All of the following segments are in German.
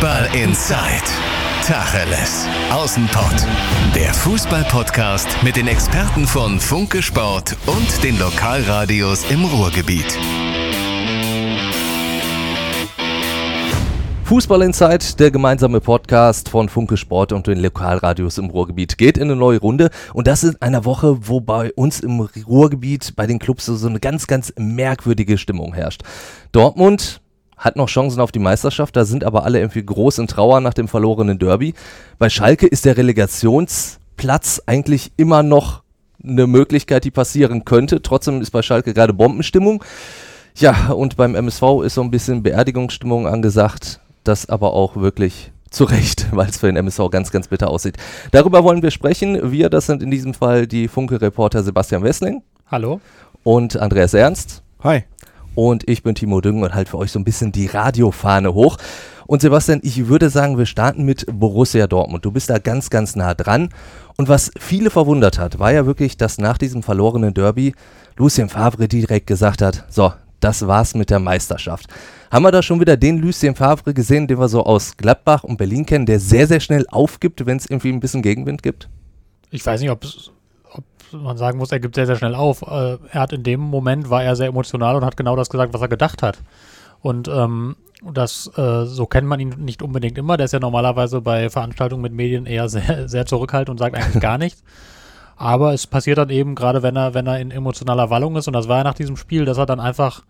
Ball Inside. Tacheles. Außenpott. Der Fußball-Podcast mit den Experten von Funke Sport und den Lokalradios im Ruhrgebiet. Fußball Inside, der gemeinsame Podcast von Funke Sport und den Lokalradios im Ruhrgebiet, geht in eine neue Runde. Und das in einer Woche, wo bei uns im Ruhrgebiet, bei den Clubs so eine ganz, ganz merkwürdige Stimmung herrscht. Dortmund hat noch Chancen auf die Meisterschaft, da sind aber alle irgendwie groß in Trauer nach dem verlorenen Derby. Bei Schalke ist der Relegationsplatz eigentlich immer noch eine Möglichkeit, die passieren könnte. Trotzdem ist bei Schalke gerade Bombenstimmung. Ja, und beim MSV ist so ein bisschen Beerdigungsstimmung angesagt. Das aber auch wirklich zu Recht, weil es für den MSV ganz, ganz bitter aussieht. Darüber wollen wir sprechen. Wir, das sind in diesem Fall die Funke-Reporter Sebastian Wessling. Hallo. Und Andreas Ernst. Hi und ich bin Timo Düngen und halt für euch so ein bisschen die Radiofahne hoch. Und Sebastian, ich würde sagen, wir starten mit Borussia Dortmund. Du bist da ganz, ganz nah dran. Und was viele verwundert hat, war ja wirklich, dass nach diesem verlorenen Derby Lucien Favre direkt gesagt hat, so, das war's mit der Meisterschaft. Haben wir da schon wieder den Lucien Favre gesehen, den wir so aus Gladbach und Berlin kennen, der sehr, sehr schnell aufgibt, wenn es irgendwie ein bisschen Gegenwind gibt? Ich weiß nicht, ob es man sagen muss, er gibt sehr, sehr schnell auf. Äh, er hat in dem Moment, war er sehr emotional und hat genau das gesagt, was er gedacht hat. Und ähm, das, äh, so kennt man ihn nicht unbedingt immer. Der ist ja normalerweise bei Veranstaltungen mit Medien eher sehr, sehr zurückhaltend und sagt eigentlich gar nichts. Aber es passiert dann eben, gerade wenn er, wenn er in emotionaler Wallung ist, und das war ja nach diesem Spiel, dass er dann einfach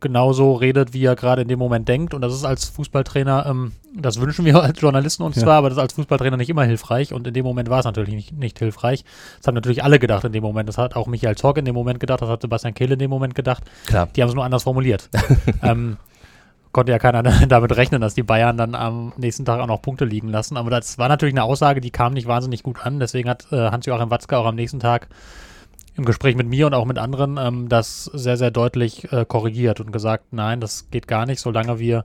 genauso redet, wie er gerade in dem Moment denkt. Und das ist als Fußballtrainer, ähm, das wünschen wir als Journalisten uns ja. zwar, aber das ist als Fußballtrainer nicht immer hilfreich. Und in dem Moment war es natürlich nicht, nicht, hilfreich. Das haben natürlich alle gedacht in dem Moment. Das hat auch Michael Zorg in dem Moment gedacht, das hat Sebastian Kehl in dem Moment gedacht. Klar. Die haben es nur anders formuliert. ähm, konnte ja keiner damit rechnen, dass die Bayern dann am nächsten Tag auch noch Punkte liegen lassen. Aber das war natürlich eine Aussage, die kam nicht wahnsinnig gut an. Deswegen hat äh, Hans-Joachim Watzke auch am nächsten Tag im Gespräch mit mir und auch mit anderen ähm, das sehr, sehr deutlich äh, korrigiert und gesagt, nein, das geht gar nicht, solange wir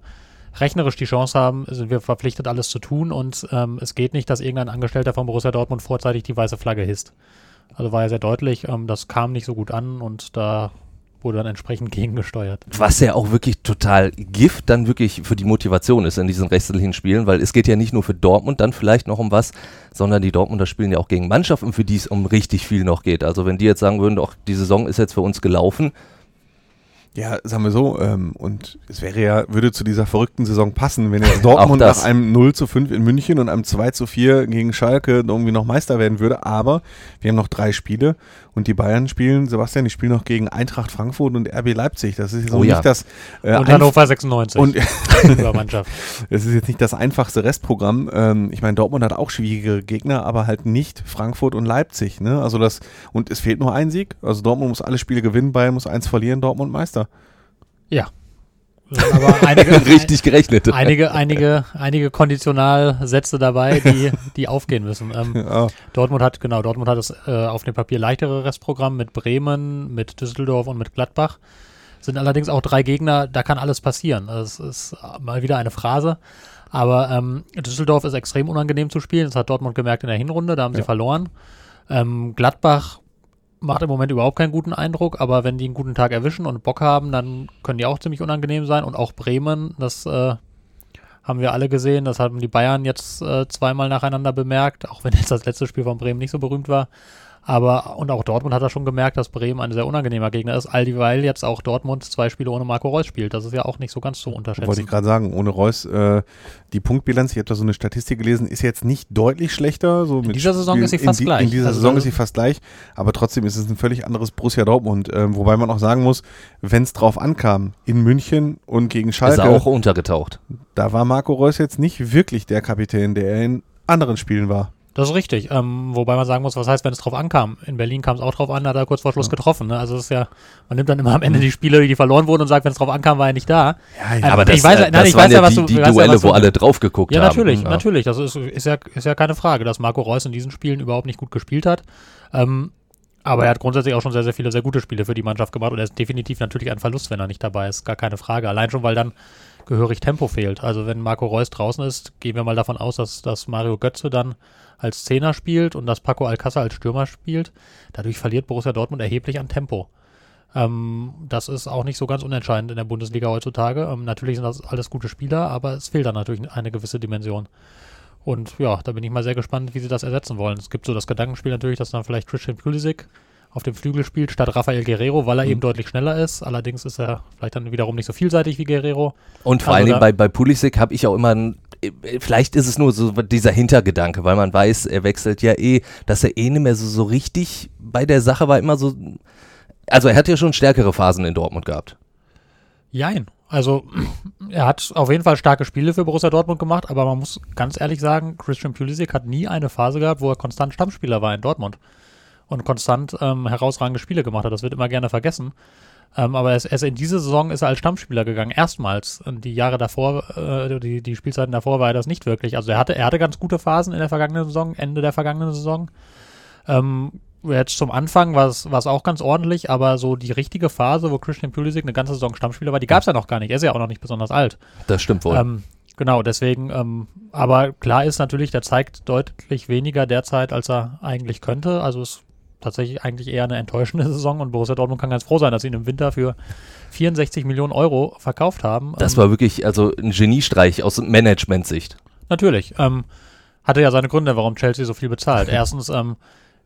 rechnerisch die Chance haben, sind wir verpflichtet, alles zu tun und ähm, es geht nicht, dass irgendein Angestellter von Borussia Dortmund vorzeitig die weiße Flagge hisst. Also war ja sehr deutlich, ähm, das kam nicht so gut an und da wurde dann entsprechend gegengesteuert. Was ja auch wirklich total Gift dann wirklich für die Motivation ist in diesen restlichen Spielen, weil es geht ja nicht nur für Dortmund dann vielleicht noch um was, sondern die Dortmunder spielen ja auch gegen Mannschaften, für die es um richtig viel noch geht. Also wenn die jetzt sagen würden, doch, die Saison ist jetzt für uns gelaufen, ja, sagen wir so, ähm, und es wäre ja, würde zu dieser verrückten Saison passen, wenn jetzt Dortmund nach einem 0 zu 5 in München und einem 2 zu 4 gegen Schalke irgendwie noch Meister werden würde. Aber wir haben noch drei Spiele und die Bayern spielen, Sebastian, die spielen noch gegen Eintracht Frankfurt und RB Leipzig. Das ist so oh, nicht ja. das. Äh, und Hannover 96. Und Mannschaft. Das ist jetzt nicht das einfachste Restprogramm. Ähm, ich meine, Dortmund hat auch schwierige Gegner, aber halt nicht Frankfurt und Leipzig. Ne? Also das, und es fehlt nur ein Sieg. Also Dortmund muss alle Spiele gewinnen, Bayern muss eins verlieren, Dortmund Meister. Ja. Aber einige, richtig gerechnet. Einige, einige, einige Konditionalsätze dabei, die, die aufgehen müssen. Ähm, ja. Dortmund hat, genau, Dortmund hat das äh, auf dem Papier leichtere Restprogramm mit Bremen, mit Düsseldorf und mit Gladbach. Sind allerdings auch drei Gegner, da kann alles passieren. Das ist mal wieder eine Phrase. Aber ähm, Düsseldorf ist extrem unangenehm zu spielen. Das hat Dortmund gemerkt in der Hinrunde, da haben ja. sie verloren. Ähm, Gladbach macht im Moment überhaupt keinen guten Eindruck, aber wenn die einen guten Tag erwischen und Bock haben, dann können die auch ziemlich unangenehm sein. Und auch Bremen, das äh, haben wir alle gesehen, das haben die Bayern jetzt äh, zweimal nacheinander bemerkt, auch wenn jetzt das letzte Spiel von Bremen nicht so berühmt war. Aber, und auch Dortmund hat er schon gemerkt, dass Bremen ein sehr unangenehmer Gegner ist, all dieweil jetzt auch Dortmund zwei Spiele ohne Marco Reus spielt. Das ist ja auch nicht so ganz zu unterschätzen. Wollte ich gerade sagen, ohne Reus, äh, die Punktbilanz, ich habe da so eine Statistik gelesen, ist jetzt nicht deutlich schlechter. So in dieser Saison Spiel, ist sie fast in die, gleich. In dieser also Saison ist sie fast gleich, aber trotzdem ist es ein völlig anderes Borussia Dortmund. Äh, wobei man auch sagen muss, wenn es drauf ankam, in München und gegen Schalke. Ist er auch untergetaucht. Da war Marco Reus jetzt nicht wirklich der Kapitän, der er in anderen Spielen war. Das ist richtig. Ähm, wobei man sagen muss, was heißt, wenn es drauf ankam? In Berlin kam es auch drauf an, da hat er kurz vor Schluss ja. getroffen. Ne? Also es ist ja, man nimmt dann immer am Ende mhm. die Spiele, die verloren wurden und sagt, wenn es drauf ankam, war er nicht da. Ja, ja. Ähm, aber das, ich weiß, äh, nein, das ich waren weiß ja, was die, die Duelle, ja, wo alle drauf geguckt ja, haben. Natürlich, ja, natürlich. Das ist, ist, ja, ist ja keine Frage, dass Marco Reus in diesen Spielen überhaupt nicht gut gespielt hat. Ähm, aber er hat grundsätzlich auch schon sehr, sehr viele sehr gute Spiele für die Mannschaft gemacht und er ist definitiv natürlich ein Verlust, wenn er nicht dabei ist. Gar keine Frage. Allein schon, weil dann gehörig Tempo fehlt. Also wenn Marco Reus draußen ist, gehen wir mal davon aus, dass, dass Mario Götze dann als Zehner spielt und dass Paco Alcázar als Stürmer spielt. Dadurch verliert Borussia Dortmund erheblich an Tempo. Ähm, das ist auch nicht so ganz unentscheidend in der Bundesliga heutzutage. Ähm, natürlich sind das alles gute Spieler, aber es fehlt dann natürlich eine gewisse Dimension. Und ja, da bin ich mal sehr gespannt, wie sie das ersetzen wollen. Es gibt so das Gedankenspiel natürlich, dass dann vielleicht Christian Pulisic auf dem Flügel spielt statt Rafael Guerrero, weil er mhm. eben deutlich schneller ist. Allerdings ist er vielleicht dann wiederum nicht so vielseitig wie Guerrero. Und vor also allen Dingen bei, bei Pulisic habe ich auch immer ein vielleicht ist es nur so dieser Hintergedanke, weil man weiß, er wechselt ja eh, dass er eh nicht mehr so, so richtig bei der Sache war, immer so. Also er hat ja schon stärkere Phasen in Dortmund gehabt. Jein. Also er hat auf jeden Fall starke Spiele für Borussia Dortmund gemacht, aber man muss ganz ehrlich sagen, Christian Pulisic hat nie eine Phase gehabt, wo er konstant Stammspieler war in Dortmund und konstant ähm, herausragende Spiele gemacht hat. Das wird immer gerne vergessen. Ähm, aber er ist, er ist in diese Saison ist er als Stammspieler gegangen, erstmals. Und die Jahre davor, äh, die, die Spielzeiten davor war er das nicht wirklich. Also er hatte, er hatte ganz gute Phasen in der vergangenen Saison, Ende der vergangenen Saison. Ähm, jetzt zum Anfang war es auch ganz ordentlich, aber so die richtige Phase, wo Christian Pulisic eine ganze Saison Stammspieler war, die gab es ja noch gar nicht. Er ist ja auch noch nicht besonders alt. Das stimmt wohl. Ähm, genau, deswegen, ähm, aber klar ist natürlich, der zeigt deutlich weniger derzeit, als er eigentlich könnte. Also es tatsächlich eigentlich eher eine enttäuschende Saison und Borussia Dortmund kann ganz froh sein, dass sie ihn im Winter für 64 Millionen Euro verkauft haben. Das war wirklich also ein Geniestreich aus Management-Sicht. Natürlich. Ähm, hatte ja seine Gründe, warum Chelsea so viel bezahlt. Erstens ähm,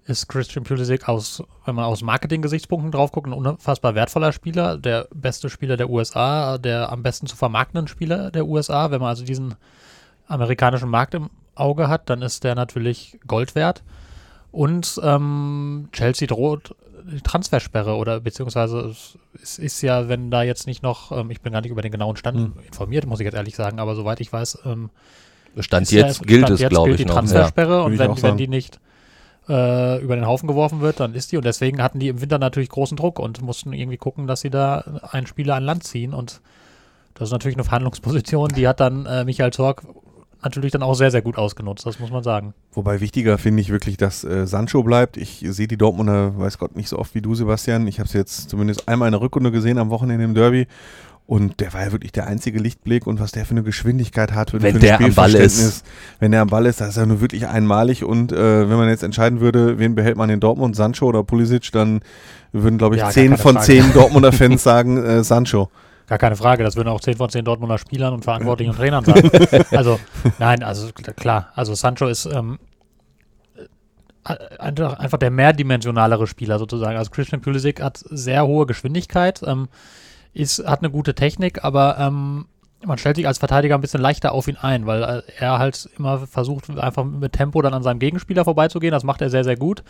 ist Christian Pulisic aus, wenn man aus Marketing-Gesichtspunkten drauf guckt, ein unfassbar wertvoller Spieler, der beste Spieler der USA, der am besten zu vermarktenden Spieler der USA. Wenn man also diesen amerikanischen Markt im Auge hat, dann ist der natürlich Gold wert. Und ähm, Chelsea droht die Transfersperre oder beziehungsweise es ist ja, wenn da jetzt nicht noch, ähm, ich bin gar nicht über den genauen Stand hm. informiert, muss ich jetzt ehrlich sagen, aber soweit ich weiß, ähm, Stand jetzt ja, gilt Stand es, glaube ich, die Transfersperre ja. und wenn, wenn die nicht äh, über den Haufen geworfen wird, dann ist die und deswegen hatten die im Winter natürlich großen Druck und mussten irgendwie gucken, dass sie da einen Spieler an Land ziehen und das ist natürlich eine Verhandlungsposition, die hat dann äh, Michael Zorg natürlich dann auch sehr, sehr gut ausgenutzt, das muss man sagen. Wobei wichtiger finde ich wirklich, dass äh, Sancho bleibt. Ich sehe die Dortmunder, weiß Gott, nicht so oft wie du, Sebastian. Ich habe sie jetzt zumindest einmal in der Rückrunde gesehen am Wochenende im Derby. Und der war ja wirklich der einzige Lichtblick und was der für eine Geschwindigkeit hat, wenn für der am Ball ist. Wenn der am Ball ist, das ist ja nur wirklich einmalig. Und äh, wenn man jetzt entscheiden würde, wen behält man in Dortmund, Sancho oder Pulisic, dann würden, glaube ich, ja, zehn von Frage. zehn Dortmunder Fans sagen äh, Sancho. Gar keine Frage, das würden auch 10 von 10 Dortmunder Spielern und Verantwortlichen und Trainern sagen. also, nein, also klar, also Sancho ist ähm, äh, einfach, einfach der mehrdimensionalere Spieler sozusagen. Also Christian Pulisic hat sehr hohe Geschwindigkeit, ähm, ist, hat eine gute Technik, aber ähm, man stellt sich als Verteidiger ein bisschen leichter auf ihn ein, weil äh, er halt immer versucht, einfach mit Tempo dann an seinem Gegenspieler vorbeizugehen. Das macht er sehr, sehr gut.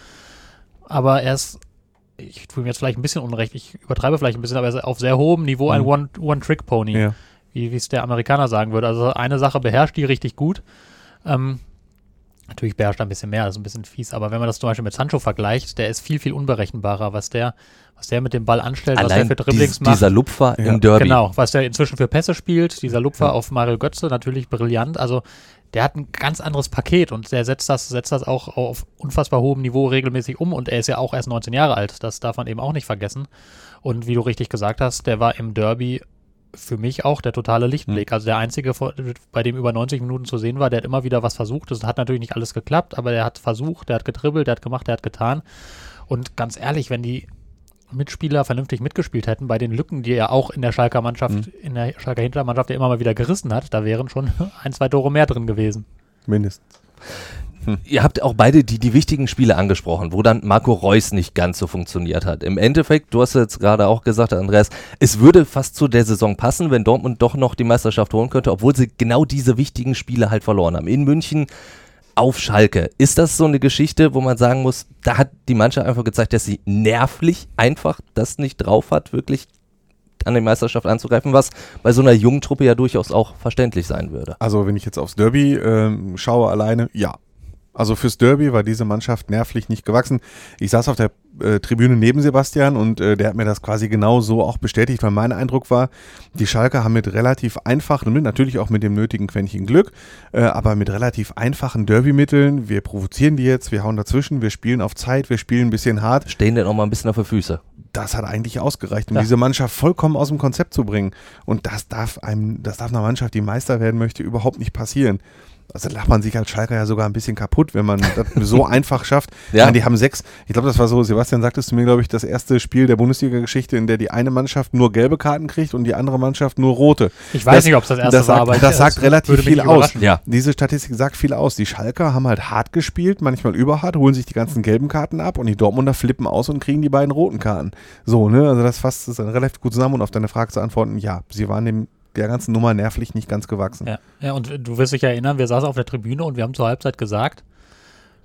Aber er ist ich tue mir jetzt vielleicht ein bisschen unrecht, ich übertreibe vielleicht ein bisschen, aber er ist auf sehr hohem Niveau ein mhm. One-Trick-Pony, ja. wie es der Amerikaner sagen würde. Also eine Sache beherrscht die richtig gut. Ähm, natürlich beherrscht er ein bisschen mehr, das ist ein bisschen fies, aber wenn man das zum Beispiel mit Sancho vergleicht, der ist viel, viel unberechenbarer, was der, was der mit dem Ball anstellt, Allein was der für Dribblings dies, macht. Dieser Lupfer ja. im Derby. Genau, was der inzwischen für Pässe spielt, dieser Lupfer ja. auf Mario Götze, natürlich brillant. Also der hat ein ganz anderes Paket und der setzt das, setzt das auch auf unfassbar hohem Niveau regelmäßig um und er ist ja auch erst 19 Jahre alt. Das darf man eben auch nicht vergessen. Und wie du richtig gesagt hast, der war im Derby für mich auch der totale Lichtblick. Mhm. Also der einzige, bei dem über 90 Minuten zu sehen war, der hat immer wieder was versucht. Das hat natürlich nicht alles geklappt, aber der hat versucht, der hat getribbelt, der hat gemacht, der hat getan. Und ganz ehrlich, wenn die Mitspieler vernünftig mitgespielt hätten, bei den Lücken, die er auch in der Schalker Mannschaft, mhm. in der Schalker Hintermannschaft ja immer mal wieder gerissen hat, da wären schon ein, zwei Tore mehr drin gewesen. Mindestens. Hm. Ihr habt auch beide die, die wichtigen Spiele angesprochen, wo dann Marco Reus nicht ganz so funktioniert hat. Im Endeffekt, du hast jetzt gerade auch gesagt, Andreas, es würde fast zu der Saison passen, wenn Dortmund doch noch die Meisterschaft holen könnte, obwohl sie genau diese wichtigen Spiele halt verloren haben. In München auf Schalke. Ist das so eine Geschichte, wo man sagen muss, da hat die Mannschaft einfach gezeigt, dass sie nervlich einfach das nicht drauf hat, wirklich an die Meisterschaft anzugreifen, was bei so einer jungen Truppe ja durchaus auch verständlich sein würde. Also wenn ich jetzt aufs Derby äh, schaue alleine, ja, also fürs Derby war diese Mannschaft nervlich nicht gewachsen. Ich saß auf der äh, Tribüne neben Sebastian und äh, der hat mir das quasi genau so auch bestätigt, weil mein Eindruck war, die Schalker haben mit relativ einfachen, natürlich auch mit dem nötigen Quäntchen Glück, äh, aber mit relativ einfachen Derby-Mitteln, wir provozieren die jetzt, wir hauen dazwischen, wir spielen auf Zeit, wir spielen ein bisschen hart. Stehen denn auch mal ein bisschen auf den Füße. Das hat eigentlich ausgereicht, um ja. diese Mannschaft vollkommen aus dem Konzept zu bringen. Und das darf einem, das darf einer Mannschaft, die Meister werden möchte, überhaupt nicht passieren. Also lacht man sich als Schalker ja sogar ein bisschen kaputt, wenn man das so einfach schafft. Ja. Meine, die haben sechs, ich glaube, das war so, Sebastian sagtest du mir, glaube ich, das erste Spiel der Bundesliga-Geschichte, in der die eine Mannschaft nur gelbe Karten kriegt und die andere Mannschaft nur rote. Ich weiß das, nicht, ob es das erste das war, sagt, aber das sagt relativ viel aus. Ja. Diese Statistik sagt viel aus. Die Schalker haben halt hart gespielt, manchmal überhart, holen sich die ganzen gelben Karten ab und die Dortmunder flippen aus und kriegen die beiden roten Karten. So, ne, also das fasst es relativ gut zusammen und auf deine Frage zu antworten, ja, sie waren dem der ganzen Nummer nervlich nicht ganz gewachsen. Ja, ja und du wirst dich erinnern, wir saßen auf der Tribüne und wir haben zur Halbzeit gesagt,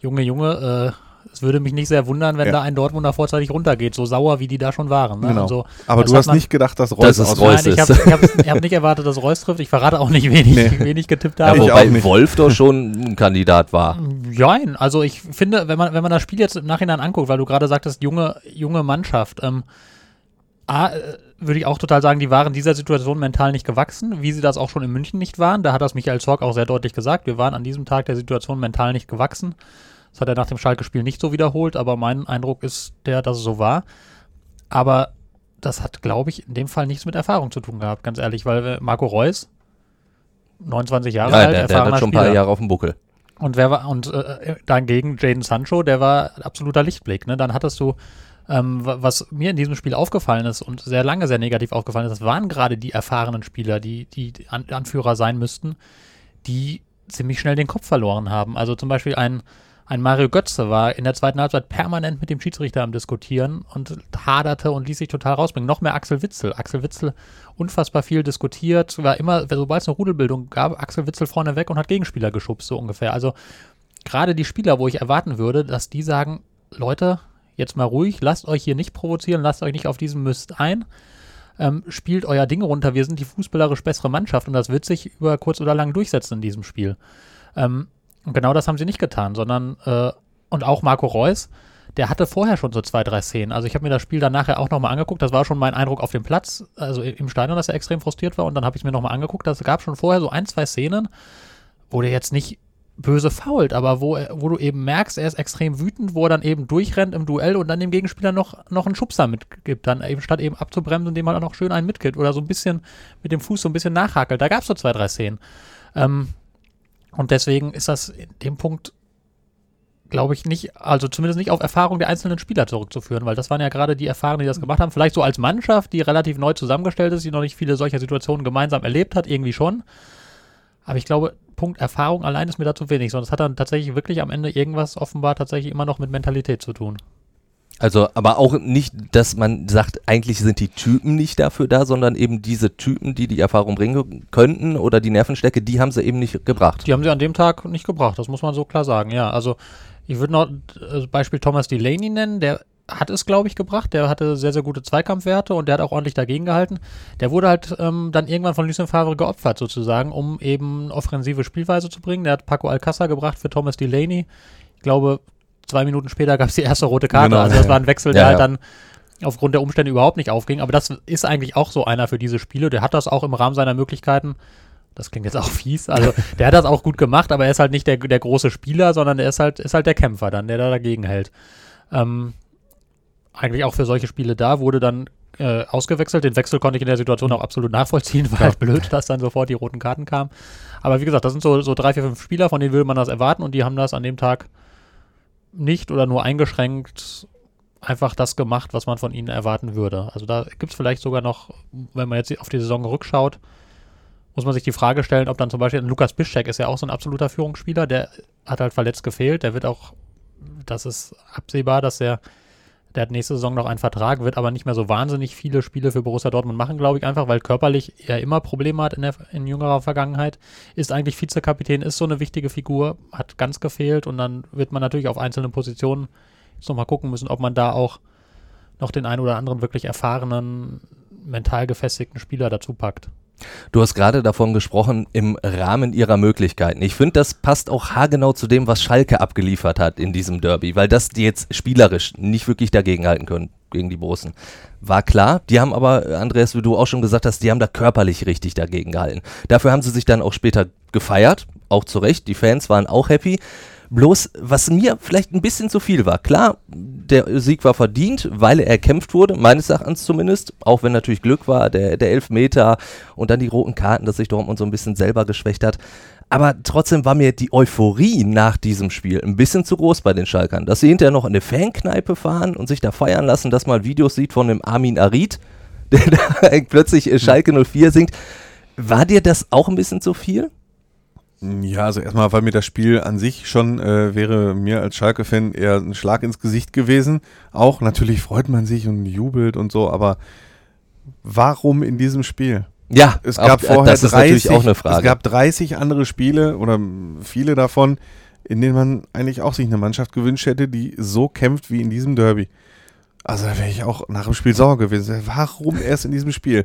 Junge, Junge, äh, es würde mich nicht sehr wundern, wenn ja. da ein Dortmunder vorzeitig runtergeht, so sauer wie die da schon waren. Ne? Genau. Also, Aber du hast man, nicht gedacht, dass Reus, das ist Reus Nein, ich habe hab, hab nicht erwartet, dass Reus trifft. Ich verrate auch nicht, wen ich, nee. wen ich getippt habe. Ja, wobei Wolf doch schon ein Kandidat war. Nein, also ich finde, wenn man, wenn man das Spiel jetzt im Nachhinein anguckt, weil du gerade sagtest, junge, junge Mannschaft, ähm, A, äh, würde ich auch total sagen, die waren dieser Situation mental nicht gewachsen, wie sie das auch schon in München nicht waren. Da hat das Michael Zorc auch sehr deutlich gesagt. Wir waren an diesem Tag der Situation mental nicht gewachsen. Das hat er nach dem Schalke-Spiel nicht so wiederholt, aber mein Eindruck ist der, dass es so war. Aber das hat, glaube ich, in dem Fall nichts mit Erfahrung zu tun gehabt, ganz ehrlich, weil äh, Marco Reus, 29 Jahre ja, alt, der, der hat schon ein paar Jahre auf dem Buckel. Und wer war, und äh, dagegen Jaden Sancho, der war absoluter Lichtblick. Ne? Dann hattest du ähm, was mir in diesem Spiel aufgefallen ist und sehr lange sehr negativ aufgefallen ist, das waren gerade die erfahrenen Spieler, die, die An Anführer sein müssten, die ziemlich schnell den Kopf verloren haben. Also zum Beispiel ein, ein Mario Götze war in der zweiten Halbzeit permanent mit dem Schiedsrichter am Diskutieren und haderte und ließ sich total rausbringen. Noch mehr Axel Witzel. Axel Witzel unfassbar viel diskutiert, war immer, sobald es eine Rudelbildung gab, Axel Witzel vorne weg und hat Gegenspieler geschubst, so ungefähr. Also gerade die Spieler, wo ich erwarten würde, dass die sagen, Leute, jetzt mal ruhig, lasst euch hier nicht provozieren, lasst euch nicht auf diesen Mist ein. Ähm, spielt euer Ding runter. Wir sind die fußballerisch bessere Mannschaft und das wird sich über kurz oder lang durchsetzen in diesem Spiel. Ähm, und genau das haben sie nicht getan, sondern äh, und auch Marco Reus, der hatte vorher schon so zwei, drei Szenen. Also ich habe mir das Spiel dann nachher auch nochmal angeguckt. Das war schon mein Eindruck auf dem Platz, also im Stadion, dass er extrem frustriert war. Und dann habe ich es mir nochmal angeguckt. Das gab schon vorher so ein, zwei Szenen, wo der jetzt nicht böse fault, aber wo, wo du eben merkst, er ist extrem wütend, wo er dann eben durchrennt im Duell und dann dem Gegenspieler noch, noch einen Schubser mitgibt, dann eben statt eben abzubremsen, indem er noch schön einen mitgibt oder so ein bisschen mit dem Fuß so ein bisschen nachhakelt. Da gab es so zwei, drei Szenen. Ähm, und deswegen ist das in dem Punkt, glaube ich, nicht, also zumindest nicht auf Erfahrung der einzelnen Spieler zurückzuführen, weil das waren ja gerade die Erfahrungen, die das gemacht haben. Vielleicht so als Mannschaft, die relativ neu zusammengestellt ist, die noch nicht viele solcher Situationen gemeinsam erlebt hat, irgendwie schon. Aber ich glaube, Punkt Erfahrung allein ist mir da zu wenig, sondern es hat dann tatsächlich wirklich am Ende irgendwas offenbar tatsächlich immer noch mit Mentalität zu tun. Also, aber auch nicht, dass man sagt, eigentlich sind die Typen nicht dafür da, sondern eben diese Typen, die die Erfahrung bringen könnten oder die Nervenstärke, die haben sie eben nicht gebracht. Die haben sie an dem Tag nicht gebracht, das muss man so klar sagen, ja. Also, ich würde noch das Beispiel Thomas Delaney nennen, der hat es, glaube ich, gebracht. Der hatte sehr, sehr gute Zweikampfwerte und der hat auch ordentlich dagegen gehalten. Der wurde halt ähm, dann irgendwann von Lucien Favre geopfert, sozusagen, um eben offensive Spielweise zu bringen. Der hat Paco Alcázar gebracht für Thomas Delaney. Ich glaube, zwei Minuten später gab es die erste rote Karte. Genau, also das war ein Wechsel, der ja, halt dann aufgrund der Umstände überhaupt nicht aufging. Aber das ist eigentlich auch so einer für diese Spiele. Der hat das auch im Rahmen seiner Möglichkeiten das klingt jetzt auch fies. Also der hat das auch gut gemacht, aber er ist halt nicht der, der große Spieler, sondern er ist halt, ist halt der Kämpfer dann, der da dagegen hält. Ähm, eigentlich auch für solche Spiele da, wurde dann äh, ausgewechselt. Den Wechsel konnte ich in der Situation auch absolut nachvollziehen, war ja. halt blöd, dass dann sofort die roten Karten kamen. Aber wie gesagt, das sind so, so drei, vier, fünf Spieler, von denen will man das erwarten und die haben das an dem Tag nicht oder nur eingeschränkt einfach das gemacht, was man von ihnen erwarten würde. Also da gibt es vielleicht sogar noch, wenn man jetzt auf die Saison rückschaut, muss man sich die Frage stellen, ob dann zum Beispiel Lukas Bischek ist ja auch so ein absoluter Führungsspieler, der hat halt verletzt gefehlt, der wird auch, das ist absehbar, dass er der hat nächste Saison noch einen Vertrag, wird aber nicht mehr so wahnsinnig viele Spiele für Borussia Dortmund machen, glaube ich, einfach, weil körperlich er immer Probleme hat in, der, in jüngerer Vergangenheit. Ist eigentlich Vizekapitän, ist so eine wichtige Figur, hat ganz gefehlt und dann wird man natürlich auf einzelne Positionen jetzt nochmal gucken müssen, ob man da auch noch den einen oder anderen wirklich erfahrenen, mental gefestigten Spieler dazu packt. Du hast gerade davon gesprochen, im Rahmen ihrer Möglichkeiten. Ich finde, das passt auch haargenau zu dem, was Schalke abgeliefert hat in diesem Derby, weil das die jetzt spielerisch nicht wirklich dagegenhalten können gegen die Bosen. War klar, die haben aber, Andreas, wie du auch schon gesagt hast, die haben da körperlich richtig dagegen gehalten. Dafür haben sie sich dann auch später gefeiert, auch zu Recht, die Fans waren auch happy. Bloß, was mir vielleicht ein bisschen zu viel war. Klar, der Sieg war verdient, weil er erkämpft wurde, meines Erachtens zumindest. Auch wenn natürlich Glück war, der, der Elfmeter und dann die roten Karten, dass sich Dortmund so ein bisschen selber geschwächt hat. Aber trotzdem war mir die Euphorie nach diesem Spiel ein bisschen zu groß bei den Schalkern. Dass sie hinterher noch in eine Fankneipe fahren und sich da feiern lassen, dass man Videos sieht von dem Armin Arid, der da plötzlich äh, Schalke 04 singt. War dir das auch ein bisschen zu viel? Ja, also erstmal, weil mir das Spiel an sich schon äh, wäre mir als Schalke-Fan eher ein Schlag ins Gesicht gewesen. Auch natürlich freut man sich und jubelt und so, aber warum in diesem Spiel? Ja, es gab auch, vorher das ist 30, natürlich auch eine Frage. Es gab 30 andere Spiele oder viele davon, in denen man eigentlich auch sich eine Mannschaft gewünscht hätte, die so kämpft wie in diesem Derby. Also da wäre ich auch nach dem Spiel sauer gewesen. Warum erst in diesem Spiel?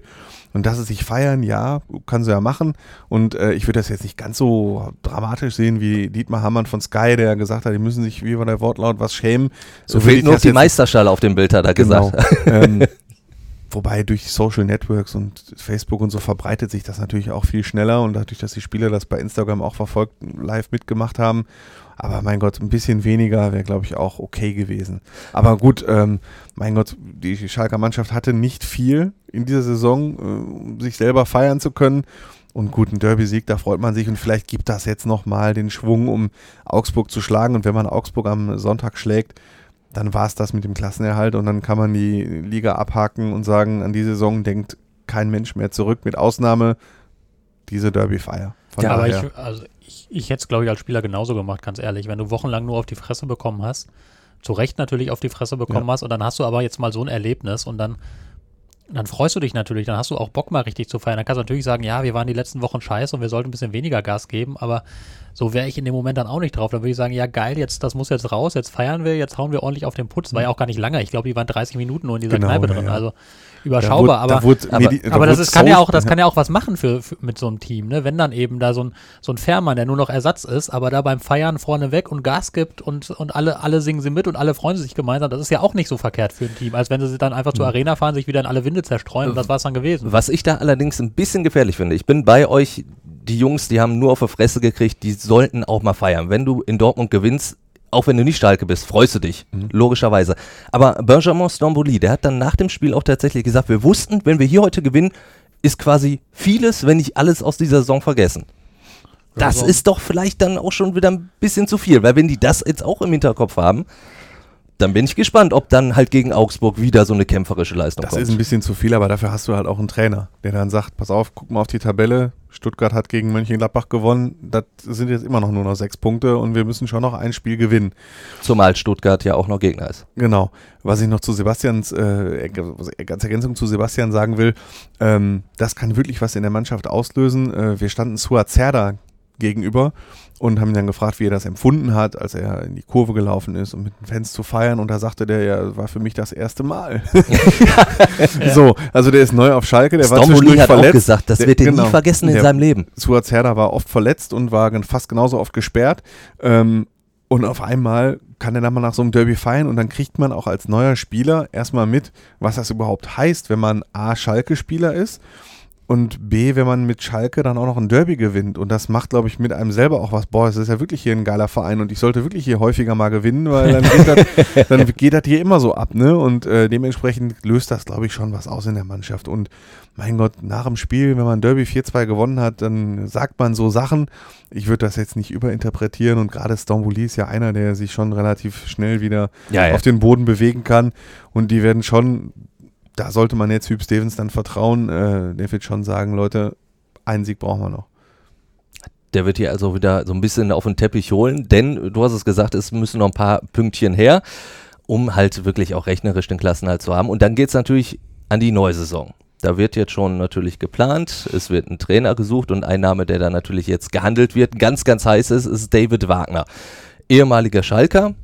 Und dass sie sich feiern, ja, kann sie ja machen. Und äh, ich würde das jetzt nicht ganz so dramatisch sehen wie Dietmar Hammann von Sky, der gesagt hat, die müssen sich, wie war der Wortlaut, was schämen. So fehlt nur die Meisterschale auf dem Bild, hat er genau. gesagt. ähm, Wobei durch Social Networks und Facebook und so verbreitet sich das natürlich auch viel schneller und dadurch, dass die Spieler das bei Instagram auch verfolgt, live mitgemacht haben. Aber mein Gott, ein bisschen weniger wäre, glaube ich, auch okay gewesen. Aber gut, ähm, mein Gott, die Schalker Mannschaft hatte nicht viel in dieser Saison, äh, um sich selber feiern zu können. Und guten Derby-Sieg, da freut man sich und vielleicht gibt das jetzt nochmal den Schwung, um Augsburg zu schlagen. Und wenn man Augsburg am Sonntag schlägt, dann war es das mit dem Klassenerhalt und dann kann man die Liga abhaken und sagen, an die Saison denkt kein Mensch mehr zurück, mit Ausnahme diese Derby-Feier. Ja, aber ich, also ich, ich hätte es, glaube ich, als Spieler genauso gemacht, ganz ehrlich. Wenn du wochenlang nur auf die Fresse bekommen hast, zu Recht natürlich auf die Fresse bekommen ja. hast und dann hast du aber jetzt mal so ein Erlebnis und dann dann freust du dich natürlich, dann hast du auch Bock mal richtig zu feiern. Dann kannst du natürlich sagen, ja, wir waren die letzten Wochen scheiße und wir sollten ein bisschen weniger Gas geben, aber so wäre ich in dem Moment dann auch nicht drauf. Dann würde ich sagen, ja geil, jetzt das muss jetzt raus, jetzt feiern wir, jetzt hauen wir ordentlich auf den Putz. War ja auch gar nicht lange. Ich glaube, die waren 30 Minuten nur in dieser genau, Kneipe drin. Ja. Also überschaubar, aber, wurde, aber, da aber das ist, kann ja auch, das kann ja auch was machen für, für, mit so einem Team, ne? Wenn dann eben da so ein, so ein Fährmann, der nur noch Ersatz ist, aber da beim Feiern vorne weg und Gas gibt und, und alle, alle singen sie mit und alle freuen sich gemeinsam, das ist ja auch nicht so verkehrt für ein Team, als wenn sie dann einfach zur mhm. Arena fahren, sich wieder in alle Winde zerstreuen und das war es dann gewesen. Was ich da allerdings ein bisschen gefährlich finde, ich bin bei euch, die Jungs, die haben nur auf die Fresse gekriegt, die sollten auch mal feiern. Wenn du in Dortmund gewinnst, auch wenn du nicht Schalke bist, freust du dich, mhm. logischerweise. Aber Benjamin Stambouli, der hat dann nach dem Spiel auch tatsächlich gesagt, wir wussten, wenn wir hier heute gewinnen, ist quasi vieles, wenn nicht alles aus dieser Saison vergessen. Das also. ist doch vielleicht dann auch schon wieder ein bisschen zu viel, weil wenn die das jetzt auch im Hinterkopf haben, dann bin ich gespannt, ob dann halt gegen Augsburg wieder so eine kämpferische Leistung das kommt. Das ist ein bisschen zu viel, aber dafür hast du halt auch einen Trainer, der dann sagt, pass auf, guck mal auf die Tabelle, Stuttgart hat gegen Mönchengladbach gewonnen, das sind jetzt immer noch nur noch sechs Punkte und wir müssen schon noch ein Spiel gewinnen. Zumal Stuttgart ja auch noch Gegner ist. Genau. Was ich noch zu Sebastians, äh, als Ergänzung zu Sebastian sagen will, ähm, das kann wirklich was in der Mannschaft auslösen. Äh, wir standen Suazerda gegenüber und haben ihn dann gefragt, wie er das empfunden hat, als er in die Kurve gelaufen ist, um mit den Fans zu feiern. Und da sagte der, ja, war für mich das erste Mal. so, also der ist neu auf Schalke, der Stomoli war zwischendurch hat verletzt. Auch gesagt, das der, wird er genau, nie vergessen in seinem Leben. Suazerda war oft verletzt und war fast genauso oft gesperrt. Ähm, und auf einmal kann er dann mal nach so einem Derby feiern und dann kriegt man auch als neuer Spieler erstmal mit, was das überhaupt heißt, wenn man A, Schalke-Spieler ist und B, wenn man mit Schalke dann auch noch ein Derby gewinnt. Und das macht, glaube ich, mit einem selber auch was. Boah, es ist ja wirklich hier ein geiler Verein und ich sollte wirklich hier häufiger mal gewinnen, weil dann geht das, dann geht das hier immer so ab, ne? Und äh, dementsprechend löst das, glaube ich, schon was aus in der Mannschaft. Und mein Gott, nach dem Spiel, wenn man Derby 4-2 gewonnen hat, dann sagt man so Sachen. Ich würde das jetzt nicht überinterpretieren und gerade Stambouli ist ja einer, der sich schon relativ schnell wieder ja, ja. auf den Boden bewegen kann. Und die werden schon da sollte man jetzt Hüb Stevens dann vertrauen. Äh, der wird schon sagen, Leute, einen Sieg brauchen wir noch. Der wird hier also wieder so ein bisschen auf den Teppich holen, denn du hast es gesagt, es müssen noch ein paar Pünktchen her, um halt wirklich auch rechnerisch den Klassenhalt zu haben. Und dann geht es natürlich an die neue Saison. Da wird jetzt schon natürlich geplant, es wird ein Trainer gesucht und ein Name, der da natürlich jetzt gehandelt wird, ganz, ganz heiß ist, ist David Wagner. Ehemaliger Schalker,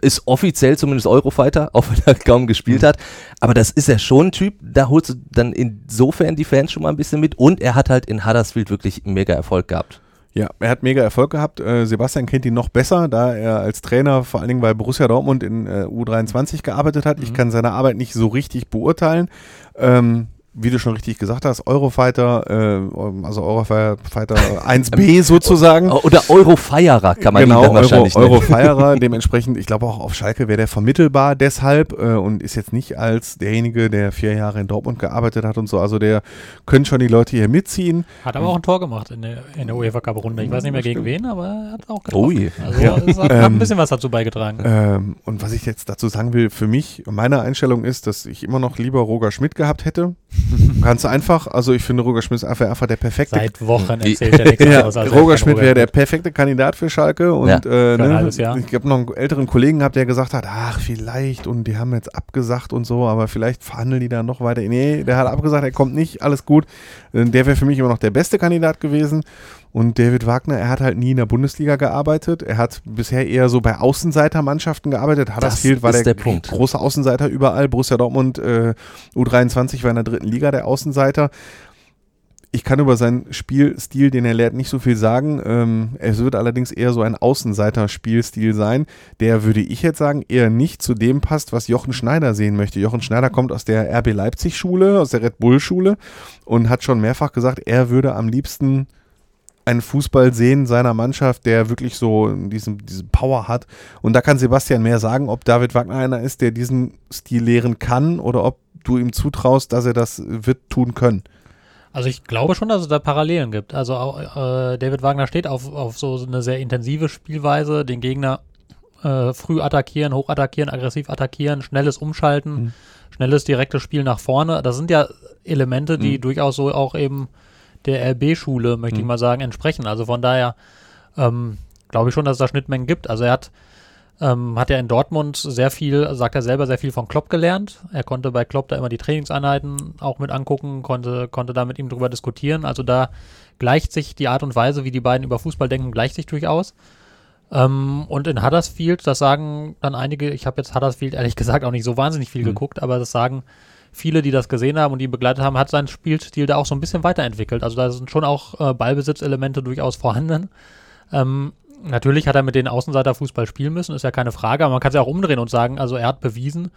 ist offiziell zumindest Eurofighter, auch wenn er kaum gespielt hat. Aber das ist ja schon ein Typ, da holst du dann insofern die Fans schon mal ein bisschen mit. Und er hat halt in Huddersfield wirklich mega Erfolg gehabt. Ja, er hat mega Erfolg gehabt. Äh, Sebastian kennt ihn noch besser, da er als Trainer vor allen Dingen bei Borussia Dortmund in äh, U23 gearbeitet hat. Mhm. Ich kann seine Arbeit nicht so richtig beurteilen. Ähm, wie du schon richtig gesagt hast, Eurofighter, äh, also Eurofighter 1B sozusagen. Oder Eurofeierer kann man genau, ihn dann wahrscheinlich Euro, nennen. Eurofeierer, dementsprechend, ich glaube auch auf Schalke wäre der vermittelbar deshalb äh, und ist jetzt nicht als derjenige, der vier Jahre in Dortmund gearbeitet hat und so, also der können schon die Leute hier mitziehen. Hat aber auch ein Tor gemacht in der, in der UEFA Cup Runde. Ich weiß nicht mehr gegen wen, aber er hat auch getroffen. Ui. Also ja. hat, ähm, ein bisschen was dazu beigetragen. Ähm, und was ich jetzt dazu sagen will, für mich, meine Einstellung ist, dass ich immer noch lieber Roger Schmidt gehabt hätte. Ganz einfach. Also ich finde, Roger Schmidt ist einfach, einfach der perfekte. Seit Wochen erzählt er nichts ja, aus. Also Roger Schmidt wäre der perfekte Kandidat für Schalke. Und ja. äh, ne, ich habe noch einen älteren Kollegen gehabt, der gesagt hat, ach vielleicht und die haben jetzt abgesagt und so, aber vielleicht verhandeln die da noch weiter. Nee, der hat abgesagt, er kommt nicht, alles gut. Äh, der wäre für mich immer noch der beste Kandidat gewesen. Und David Wagner, er hat halt nie in der Bundesliga gearbeitet. Er hat bisher eher so bei Außenseitermannschaften gearbeitet. Huddersfield war der, der große Außenseiter überall. Borussia Dortmund äh, U23 war in der dritten Liga der Außenseiter. Ich kann über seinen Spielstil, den er lehrt, nicht so viel sagen. Ähm, es wird allerdings eher so ein Außenseiter-Spielstil sein, der, würde ich jetzt sagen, eher nicht zu dem passt, was Jochen Schneider sehen möchte. Jochen Schneider kommt aus der RB Leipzig-Schule, aus der Red Bull-Schule und hat schon mehrfach gesagt, er würde am liebsten einen Fußball sehen seiner Mannschaft, der wirklich so diesen, diese Power hat. Und da kann Sebastian mehr sagen, ob David Wagner einer ist, der diesen Stil lehren kann oder ob du ihm zutraust, dass er das wird tun können. Also ich glaube schon, dass es da Parallelen gibt. Also äh, David Wagner steht auf, auf so eine sehr intensive Spielweise, den Gegner äh, früh attackieren, hoch attackieren, aggressiv attackieren, schnelles Umschalten, mhm. schnelles direktes Spiel nach vorne. Das sind ja Elemente, die mhm. durchaus so auch eben der RB-Schule, möchte mhm. ich mal sagen, entsprechen. Also von daher ähm, glaube ich schon, dass es da Schnittmengen gibt. Also er hat, ähm, hat ja in Dortmund sehr viel, sagt er selber, sehr viel von Klopp gelernt. Er konnte bei Klopp da immer die Trainingseinheiten auch mit angucken, konnte, konnte da mit ihm drüber diskutieren. Also da gleicht sich die Art und Weise, wie die beiden über Fußball denken, gleicht sich durchaus. Ähm, und in Huddersfield, das sagen dann einige, ich habe jetzt Huddersfield ehrlich gesagt auch nicht so wahnsinnig viel mhm. geguckt, aber das sagen viele, die das gesehen haben und die begleitet haben, hat sein Spielstil da auch so ein bisschen weiterentwickelt. Also da sind schon auch äh, Ballbesitzelemente durchaus vorhanden. Ähm, natürlich hat er mit den Außenseiter Fußball spielen müssen, ist ja keine Frage, aber man kann es ja auch umdrehen und sagen, also er hat bewiesen,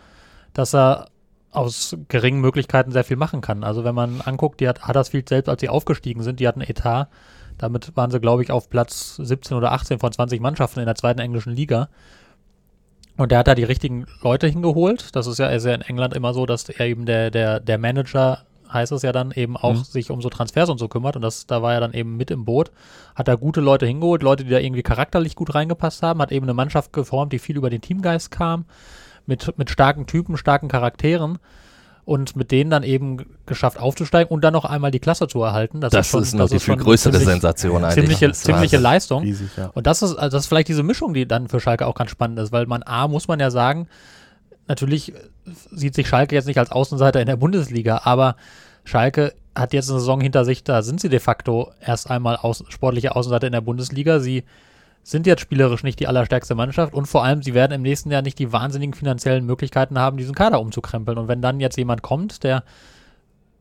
dass er aus geringen Möglichkeiten sehr viel machen kann. Also wenn man anguckt, die hat Huddersfield selbst, als sie aufgestiegen sind, die hatten Etat, damit waren sie, glaube ich, auf Platz 17 oder 18 von 20 Mannschaften in der zweiten englischen Liga. Und der hat da die richtigen Leute hingeholt. Das ist ja, ist ja in England immer so, dass er eben der, der, der Manager, heißt es ja dann, eben auch mhm. sich um so Transfers und so kümmert. Und das, da war er dann eben mit im Boot. Hat da gute Leute hingeholt, Leute, die da irgendwie charakterlich gut reingepasst haben. Hat eben eine Mannschaft geformt, die viel über den Teamgeist kam. Mit, mit starken Typen, starken Charakteren und mit denen dann eben geschafft aufzusteigen und dann noch einmal die Klasse zu erhalten. Das, das ist, schon, ist noch das die ist viel größere ziemlich, Sensation eigentlich. Ziemliche, ziemliche Leistung. Riesig, ja. Und das ist, also das ist vielleicht diese Mischung, die dann für Schalke auch ganz spannend ist, weil man A, muss man ja sagen, natürlich sieht sich Schalke jetzt nicht als Außenseiter in der Bundesliga, aber Schalke hat jetzt eine Saison hinter sich, da sind sie de facto erst einmal aus, sportliche Außenseiter in der Bundesliga. Sie sind jetzt spielerisch nicht die allerstärkste Mannschaft und vor allem, sie werden im nächsten Jahr nicht die wahnsinnigen finanziellen Möglichkeiten haben, diesen Kader umzukrempeln. Und wenn dann jetzt jemand kommt, der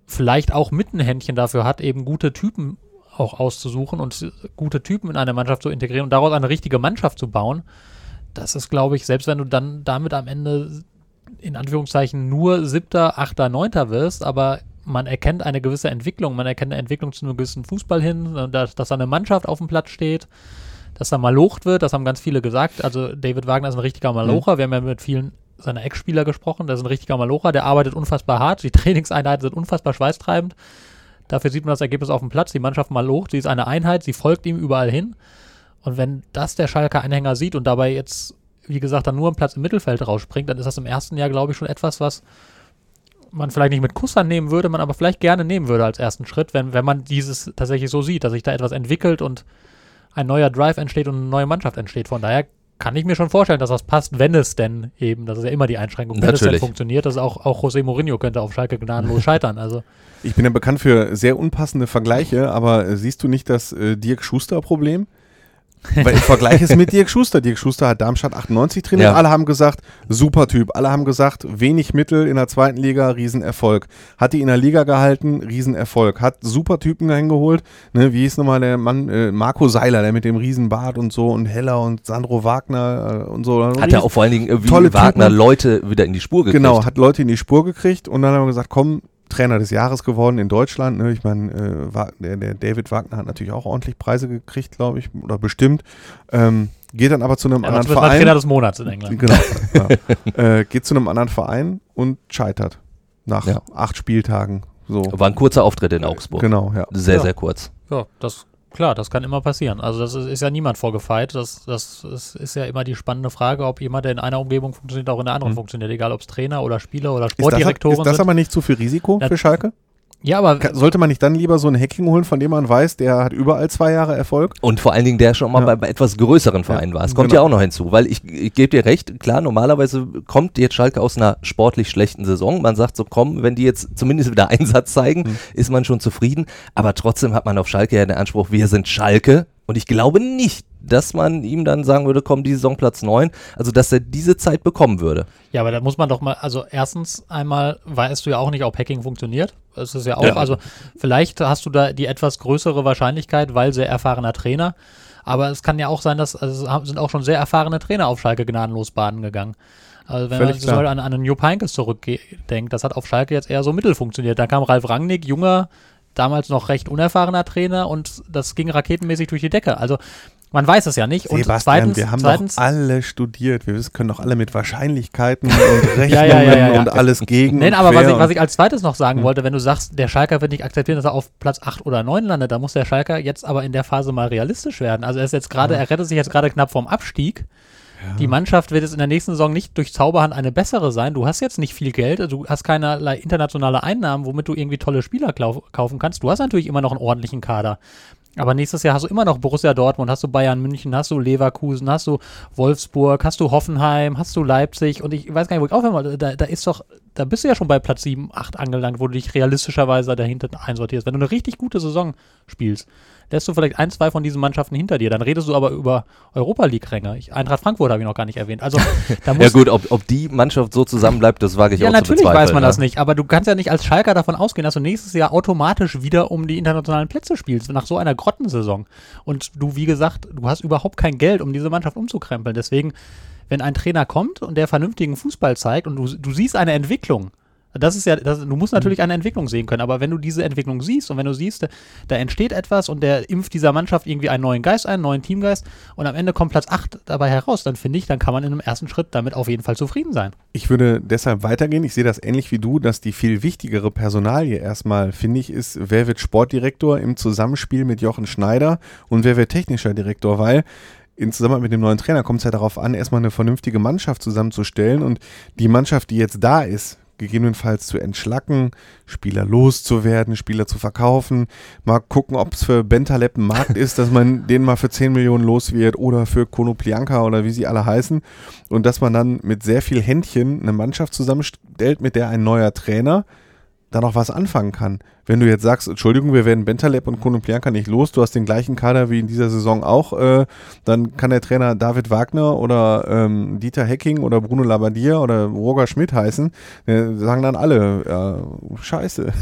vielleicht auch mit ein Händchen dafür hat, eben gute Typen auch auszusuchen und gute Typen in eine Mannschaft zu integrieren und daraus eine richtige Mannschaft zu bauen, das ist, glaube ich, selbst wenn du dann damit am Ende in Anführungszeichen nur siebter, achter, neunter wirst, aber man erkennt eine gewisse Entwicklung, man erkennt eine Entwicklung zu einem gewissen Fußball hin, dass, dass eine Mannschaft auf dem Platz steht, dass er malocht wird, das haben ganz viele gesagt. Also David Wagner ist ein richtiger Malocher. Mhm. Wir haben ja mit vielen seiner Ex-Spieler gesprochen. Der ist ein richtiger Malocher, der arbeitet unfassbar hart. Die Trainingseinheiten sind unfassbar schweißtreibend. Dafür sieht man das Ergebnis auf dem Platz. Die Mannschaft malocht, sie ist eine Einheit, sie folgt ihm überall hin. Und wenn das der Schalker Anhänger sieht und dabei jetzt, wie gesagt, dann nur einen Platz im Mittelfeld rausspringt, dann ist das im ersten Jahr, glaube ich, schon etwas, was man vielleicht nicht mit Kuss annehmen würde, man aber vielleicht gerne nehmen würde als ersten Schritt, wenn, wenn man dieses tatsächlich so sieht, dass sich da etwas entwickelt und ein neuer Drive entsteht und eine neue Mannschaft entsteht. Von daher kann ich mir schon vorstellen, dass das passt, wenn es denn eben, das ist ja immer die Einschränkung, wenn Natürlich. es denn funktioniert, dass auch, auch José Mourinho könnte auf Schalke gnadenlos scheitern. Also. Ich bin ja bekannt für sehr unpassende Vergleiche, aber äh, siehst du nicht das äh, Dirk Schuster-Problem? Weil ich vergleiche es mit Dirk Schuster. Dirk Schuster hat Darmstadt 98 trainiert. Ja. Alle haben gesagt, super Typ. Alle haben gesagt, wenig Mittel in der zweiten Liga, Riesenerfolg. Hat die in der Liga gehalten, Riesenerfolg. Hat super Typen eingeholt. Ne, wie hieß nochmal der Mann? Äh, Marco Seiler, der mit dem Riesenbart und so und Heller und Sandro Wagner äh, und so. Hat er auch vor allen Dingen wie tolle Wagner Typen. Leute wieder in die Spur gekriegt. Genau, hat Leute in die Spur gekriegt und dann haben wir gesagt, komm, Trainer des Jahres geworden in Deutschland. Ne? Ich meine, äh, der, der, David Wagner hat natürlich auch ordentlich Preise gekriegt, glaube ich, oder bestimmt. Ähm, geht dann aber zu einem ja, anderen Verein. Trainer des Monats in England. Genau. ja. äh, geht zu einem anderen Verein und scheitert nach ja. acht Spieltagen. So. War ein kurzer Auftritt in Augsburg. Genau, ja. Sehr, sehr kurz. Ja, das Klar, das kann immer passieren. Also das ist, ist ja niemand vorgefeit. Das, das ist, ist, ja immer die spannende Frage, ob jemand, der in einer Umgebung funktioniert, auch in der anderen mhm. funktioniert. Egal, ob es Trainer oder Spieler oder Sportdirektoren sind. Ist das, ist das aber nicht zu viel Risiko für Schalke? Ja, aber sollte man nicht dann lieber so einen Hacking holen, von dem man weiß, der hat überall zwei Jahre Erfolg? Und vor allen Dingen, der schon mal ja. bei, bei, etwas größeren Vereinen ja, war. Es kommt genau. ja auch noch hinzu, weil ich, ich gebe dir recht, klar, normalerweise kommt jetzt Schalke aus einer sportlich schlechten Saison. Man sagt so, komm, wenn die jetzt zumindest wieder Einsatz zeigen, mhm. ist man schon zufrieden. Aber trotzdem hat man auf Schalke ja den Anspruch, wir sind Schalke. Und ich glaube nicht, dass man ihm dann sagen würde, komm, die Saison Platz 9, also dass er diese Zeit bekommen würde. Ja, aber da muss man doch mal, also erstens einmal weißt du ja auch nicht, ob Hacking funktioniert. Es ist ja auch, ja. also vielleicht hast du da die etwas größere Wahrscheinlichkeit, weil sehr erfahrener Trainer. Aber es kann ja auch sein, dass also sind auch schon sehr erfahrene Trainer auf Schalke gnadenlos baden gegangen. Also wenn Völlig man so an, an einen Jupp Heynckes zurückdenkt, das hat auf Schalke jetzt eher so mittel funktioniert. Da kam Ralf Rangnick, junger, damals noch recht unerfahrener Trainer und das ging raketenmäßig durch die Decke. Also man weiß es ja nicht. Und Sebastian, zweitens, wir haben zweitens, doch alle studiert. Wir können doch alle mit Wahrscheinlichkeiten und Rechnungen ja, ja, ja, und alles gegen. Nein, aber was ich, was ich, als zweites noch sagen hm. wollte, wenn du sagst, der Schalker wird nicht akzeptieren, dass er auf Platz 8 oder 9 landet, dann muss der Schalker jetzt aber in der Phase mal realistisch werden. Also er ist jetzt gerade, er rettet sich jetzt gerade knapp vorm Abstieg. Die Mannschaft wird jetzt in der nächsten Saison nicht durch Zauberhand eine bessere sein. Du hast jetzt nicht viel Geld, du hast keinerlei internationale Einnahmen, womit du irgendwie tolle Spieler kaufen kannst. Du hast natürlich immer noch einen ordentlichen Kader. Aber nächstes Jahr hast du immer noch Borussia Dortmund, hast du Bayern München, hast du Leverkusen, hast du Wolfsburg, hast du Hoffenheim, hast du Leipzig und ich weiß gar nicht, wo ich aufhören wollte. Da, da ist doch, da bist du ja schon bei Platz 7, 8 angelangt, wo du dich realistischerweise dahinter einsortierst. Wenn du eine richtig gute Saison spielst, lässt du vielleicht ein, zwei von diesen Mannschaften hinter dir. Dann redest du aber über Europa League-Ränge. Eintracht Frankfurt habe ich noch gar nicht erwähnt. Also, da muss ja gut, ob, ob die Mannschaft so zusammenbleibt, das wage ich ja, auch zu bezweifeln. Ja, natürlich weiß man ja. das nicht. Aber du kannst ja nicht als Schalker davon ausgehen, dass du nächstes Jahr automatisch wieder um die internationalen Plätze spielst, nach so einer Grottensaison. Und du, wie gesagt, du hast überhaupt kein Geld, um diese Mannschaft umzukrempeln. Deswegen, wenn ein Trainer kommt und der vernünftigen Fußball zeigt und du, du siehst eine Entwicklung, das ist ja, das, du musst natürlich eine Entwicklung sehen können, aber wenn du diese Entwicklung siehst und wenn du siehst, da entsteht etwas und der impft dieser Mannschaft irgendwie einen neuen Geist ein, einen neuen Teamgeist und am Ende kommt Platz 8 dabei heraus, dann finde ich, dann kann man in einem ersten Schritt damit auf jeden Fall zufrieden sein. Ich würde deshalb weitergehen. Ich sehe das ähnlich wie du, dass die viel wichtigere Personalie erstmal, finde ich, ist, wer wird Sportdirektor im Zusammenspiel mit Jochen Schneider und wer wird technischer Direktor, weil in Zusammenhang mit dem neuen Trainer kommt es ja darauf an, erstmal eine vernünftige Mannschaft zusammenzustellen und die Mannschaft, die jetzt da ist, gegebenenfalls zu entschlacken, Spieler loszuwerden, Spieler zu verkaufen, mal gucken, ob es für Bentaleb ein Markt ist, dass man den mal für 10 Millionen los wird oder für Konoplianka oder wie sie alle heißen. Und dass man dann mit sehr viel Händchen eine Mannschaft zusammenstellt, mit der ein neuer Trainer da noch was anfangen kann. Wenn du jetzt sagst, Entschuldigung, wir werden Bentaleb und Konoplianka nicht los, du hast den gleichen Kader wie in dieser Saison auch, äh, dann kann der Trainer David Wagner oder ähm, Dieter Hecking oder Bruno Labbadia oder Roger Schmidt heißen, äh, sagen dann alle, ja, scheiße.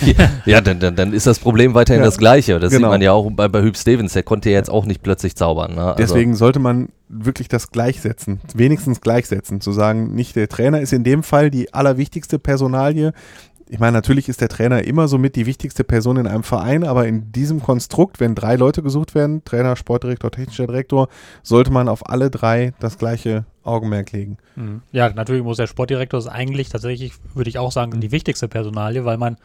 ja, dann, dann, dann ist das Problem weiterhin ja, das gleiche. Das genau. sieht man ja auch bei, bei Hüb Stevens, der konnte ja jetzt auch nicht plötzlich zaubern. Ne? Also Deswegen sollte man wirklich das gleichsetzen, wenigstens gleichsetzen, zu sagen, nicht der Trainer ist in dem Fall die allerwichtigste Personalie, ich meine, natürlich ist der Trainer immer somit die wichtigste Person in einem Verein, aber in diesem Konstrukt, wenn drei Leute gesucht werden, Trainer, Sportdirektor, technischer Direktor, sollte man auf alle drei das gleiche Augenmerk legen. Mhm. Ja, natürlich muss der Sportdirektor ist eigentlich tatsächlich, würde ich auch sagen, die wichtigste Personalie, weil man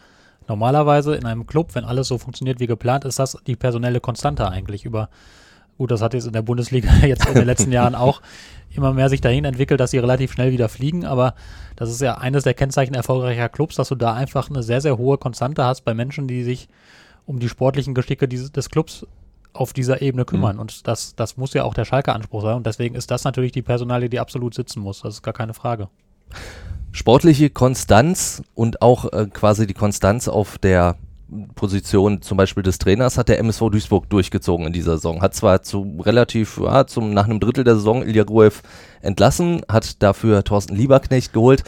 normalerweise in einem Club, wenn alles so funktioniert wie geplant, ist das die personelle Konstante eigentlich über Gut, das hat jetzt in der Bundesliga jetzt in den letzten Jahren auch immer mehr sich dahin entwickelt, dass sie relativ schnell wieder fliegen, aber das ist ja eines der Kennzeichen erfolgreicher Clubs, dass du da einfach eine sehr, sehr hohe Konstante hast bei Menschen, die sich um die sportlichen Geschicke dieses, des Clubs auf dieser Ebene kümmern. Mhm. Und das, das muss ja auch der Schalke-Anspruch sein. Und deswegen ist das natürlich die Personalie, die absolut sitzen muss. Das ist gar keine Frage. Sportliche Konstanz und auch äh, quasi die Konstanz auf der Position zum Beispiel des Trainers hat der MSV Duisburg durchgezogen in dieser Saison. Hat zwar zu relativ, ja, zum, nach einem Drittel der Saison Ilja Gruev entlassen, hat dafür Thorsten Lieberknecht geholt.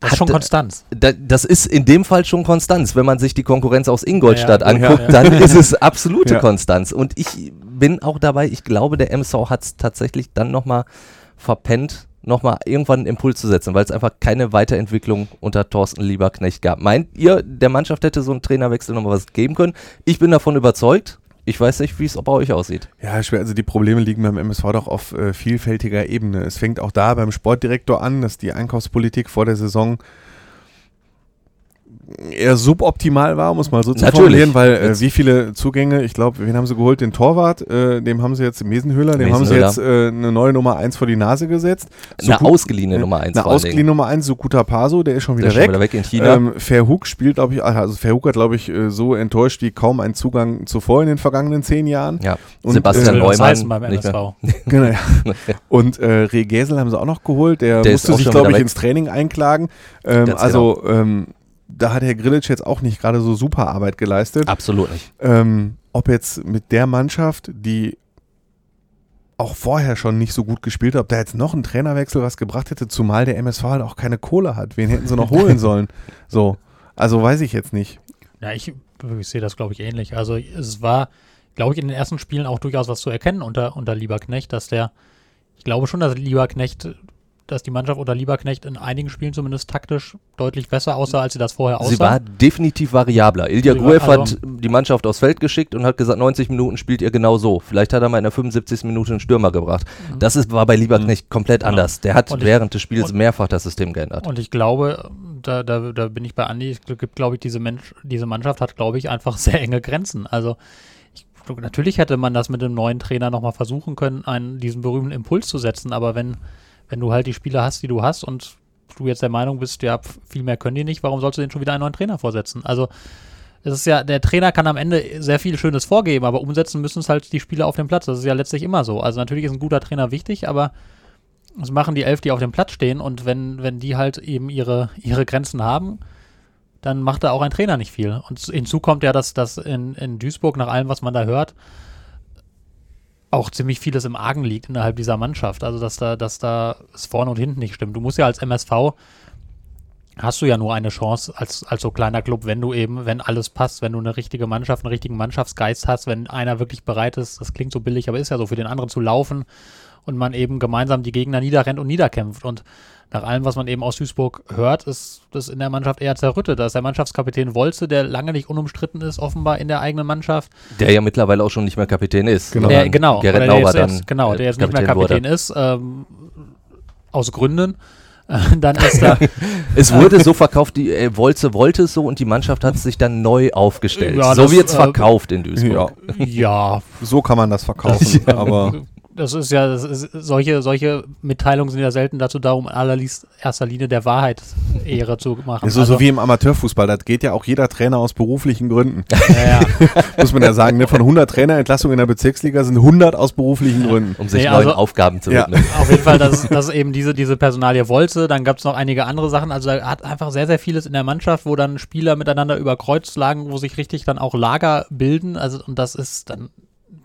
Das ist schon Konstanz. Da, das ist in dem Fall schon Konstanz. Wenn man sich die Konkurrenz aus Ingolstadt ja, ja. anguckt, ja, dann ist es absolute Konstanz. Und ich bin auch dabei, ich glaube, der MSV hat es tatsächlich dann nochmal verpennt, nochmal irgendwann einen Impuls zu setzen, weil es einfach keine Weiterentwicklung unter Thorsten Lieberknecht gab. Meint ihr, der Mannschaft hätte so ein Trainerwechsel nochmal was geben können? Ich bin davon überzeugt. Ich weiß nicht, wie es bei euch aussieht. Ja, schwer. Also die Probleme liegen beim MSV doch auf äh, vielfältiger Ebene. Es fängt auch da beim Sportdirektor an, dass die Einkaufspolitik vor der Saison eher suboptimal war, muss mal so zu formulieren, weil äh, wie viele Zugänge, ich glaube, wen haben sie geholt? Den Torwart, äh, dem haben sie jetzt, Mesenhöhler, dem haben sie jetzt äh, eine neue Nummer 1 vor die Nase gesetzt. So eine ausgeliehene Nummer 1. Eine ausgeliehene Nummer 1, Sukuta Paso, der ist schon wieder der weg. Schon wieder weg in China. Ähm, Verhoek spielt, glaube ich, also Verhoek hat, glaube ich, äh, so enttäuscht wie kaum ein Zugang zuvor in den vergangenen zehn Jahren. Ja, Und, Sebastian äh, Neumann. beim MSV. genau, ja. Und äh, Regesel haben sie auch noch geholt, der, der musste sich, glaube ich, weg. ins Training einklagen. Ähm, also, genau. ähm, da hat Herr Grillitsch jetzt auch nicht gerade so super Arbeit geleistet. Absolut nicht. Ähm, ob jetzt mit der Mannschaft, die auch vorher schon nicht so gut gespielt hat, ob da jetzt noch ein Trainerwechsel was gebracht hätte, zumal der MSV halt auch keine Kohle hat. Wen hätten sie noch holen sollen? So, also weiß ich jetzt nicht. Ja, ich, ich sehe das, glaube ich, ähnlich. Also es war, glaube ich, in den ersten Spielen auch durchaus was zu erkennen unter, unter Lieberknecht, dass der, ich glaube schon, dass Lieberknecht dass die Mannschaft unter Lieberknecht in einigen Spielen zumindest taktisch deutlich besser aussah, als sie das vorher aussah. Sie war definitiv variabler. Ilja Gruev also hat die Mannschaft aufs Feld geschickt und hat gesagt, 90 Minuten spielt ihr genau so. Vielleicht hat er mal in der 75. Minute einen Stürmer gebracht. Mhm. Das ist, war bei Lieberknecht mhm. komplett genau. anders. Der hat ich, während des Spiels mehrfach das System geändert. Und ich glaube, da, da, da bin ich bei Andi, es gibt, glaube ich, diese, Mensch, diese Mannschaft hat, glaube ich, einfach sehr enge Grenzen. Also ich, natürlich hätte man das mit dem neuen Trainer nochmal versuchen können, einen, diesen berühmten Impuls zu setzen, aber wenn wenn du halt die Spieler hast, die du hast und du jetzt der Meinung bist, ja, viel mehr können die nicht, warum sollst du denen schon wieder einen neuen Trainer vorsetzen? Also, es ist ja, der Trainer kann am Ende sehr viel Schönes vorgeben, aber umsetzen müssen es halt die Spieler auf dem Platz. Das ist ja letztlich immer so. Also, natürlich ist ein guter Trainer wichtig, aber das machen die elf, die auf dem Platz stehen und wenn, wenn die halt eben ihre, ihre Grenzen haben, dann macht da auch ein Trainer nicht viel. Und hinzu kommt ja, dass das in, in Duisburg, nach allem, was man da hört, auch ziemlich vieles im Argen liegt innerhalb dieser Mannschaft. Also, dass da, dass da es vorne und hinten nicht stimmt. Du musst ja als MSV hast du ja nur eine Chance als, als so kleiner Club, wenn du eben, wenn alles passt, wenn du eine richtige Mannschaft, einen richtigen Mannschaftsgeist hast, wenn einer wirklich bereit ist, das klingt so billig, aber ist ja so, für den anderen zu laufen und man eben gemeinsam die Gegner niederrennt und niederkämpft. Und nach allem, was man eben aus Duisburg hört, ist das in der Mannschaft eher zerrüttet. Da ist der Mannschaftskapitän Wolze, der lange nicht unumstritten ist, offenbar in der eigenen Mannschaft. Der ja mittlerweile auch schon nicht mehr Kapitän ist. Genau, der, genau. Gerrit dann. Jetzt, genau, der jetzt Kapitän nicht mehr Kapitän wurde. ist, ähm, aus Gründen. dann ist da. es wurde so verkauft, die äh, Wolze wollte es so und die Mannschaft hat sich dann neu aufgestellt. Ja, so wird es äh, verkauft in Duisburg. Ja. ja. so kann man das verkaufen. aber das ist ja, das ist, solche, solche Mitteilungen sind ja selten dazu da, um in erster Linie der Wahrheit Ehre zu machen. So, also, so wie im Amateurfußball, das geht ja auch jeder Trainer aus beruflichen Gründen. Ja, ja. Muss man ja sagen, ne? von 100 Trainerentlassungen in der Bezirksliga sind 100 aus beruflichen Gründen. Um sich nee, neuen also, Aufgaben zu widmen. Ja. Auf jeden Fall, das, das ist eben diese, diese Personalie Wolze, dann gab es noch einige andere Sachen, also da hat einfach sehr, sehr vieles in der Mannschaft, wo dann Spieler miteinander über Kreuz lagen, wo sich richtig dann auch Lager bilden, also und das ist dann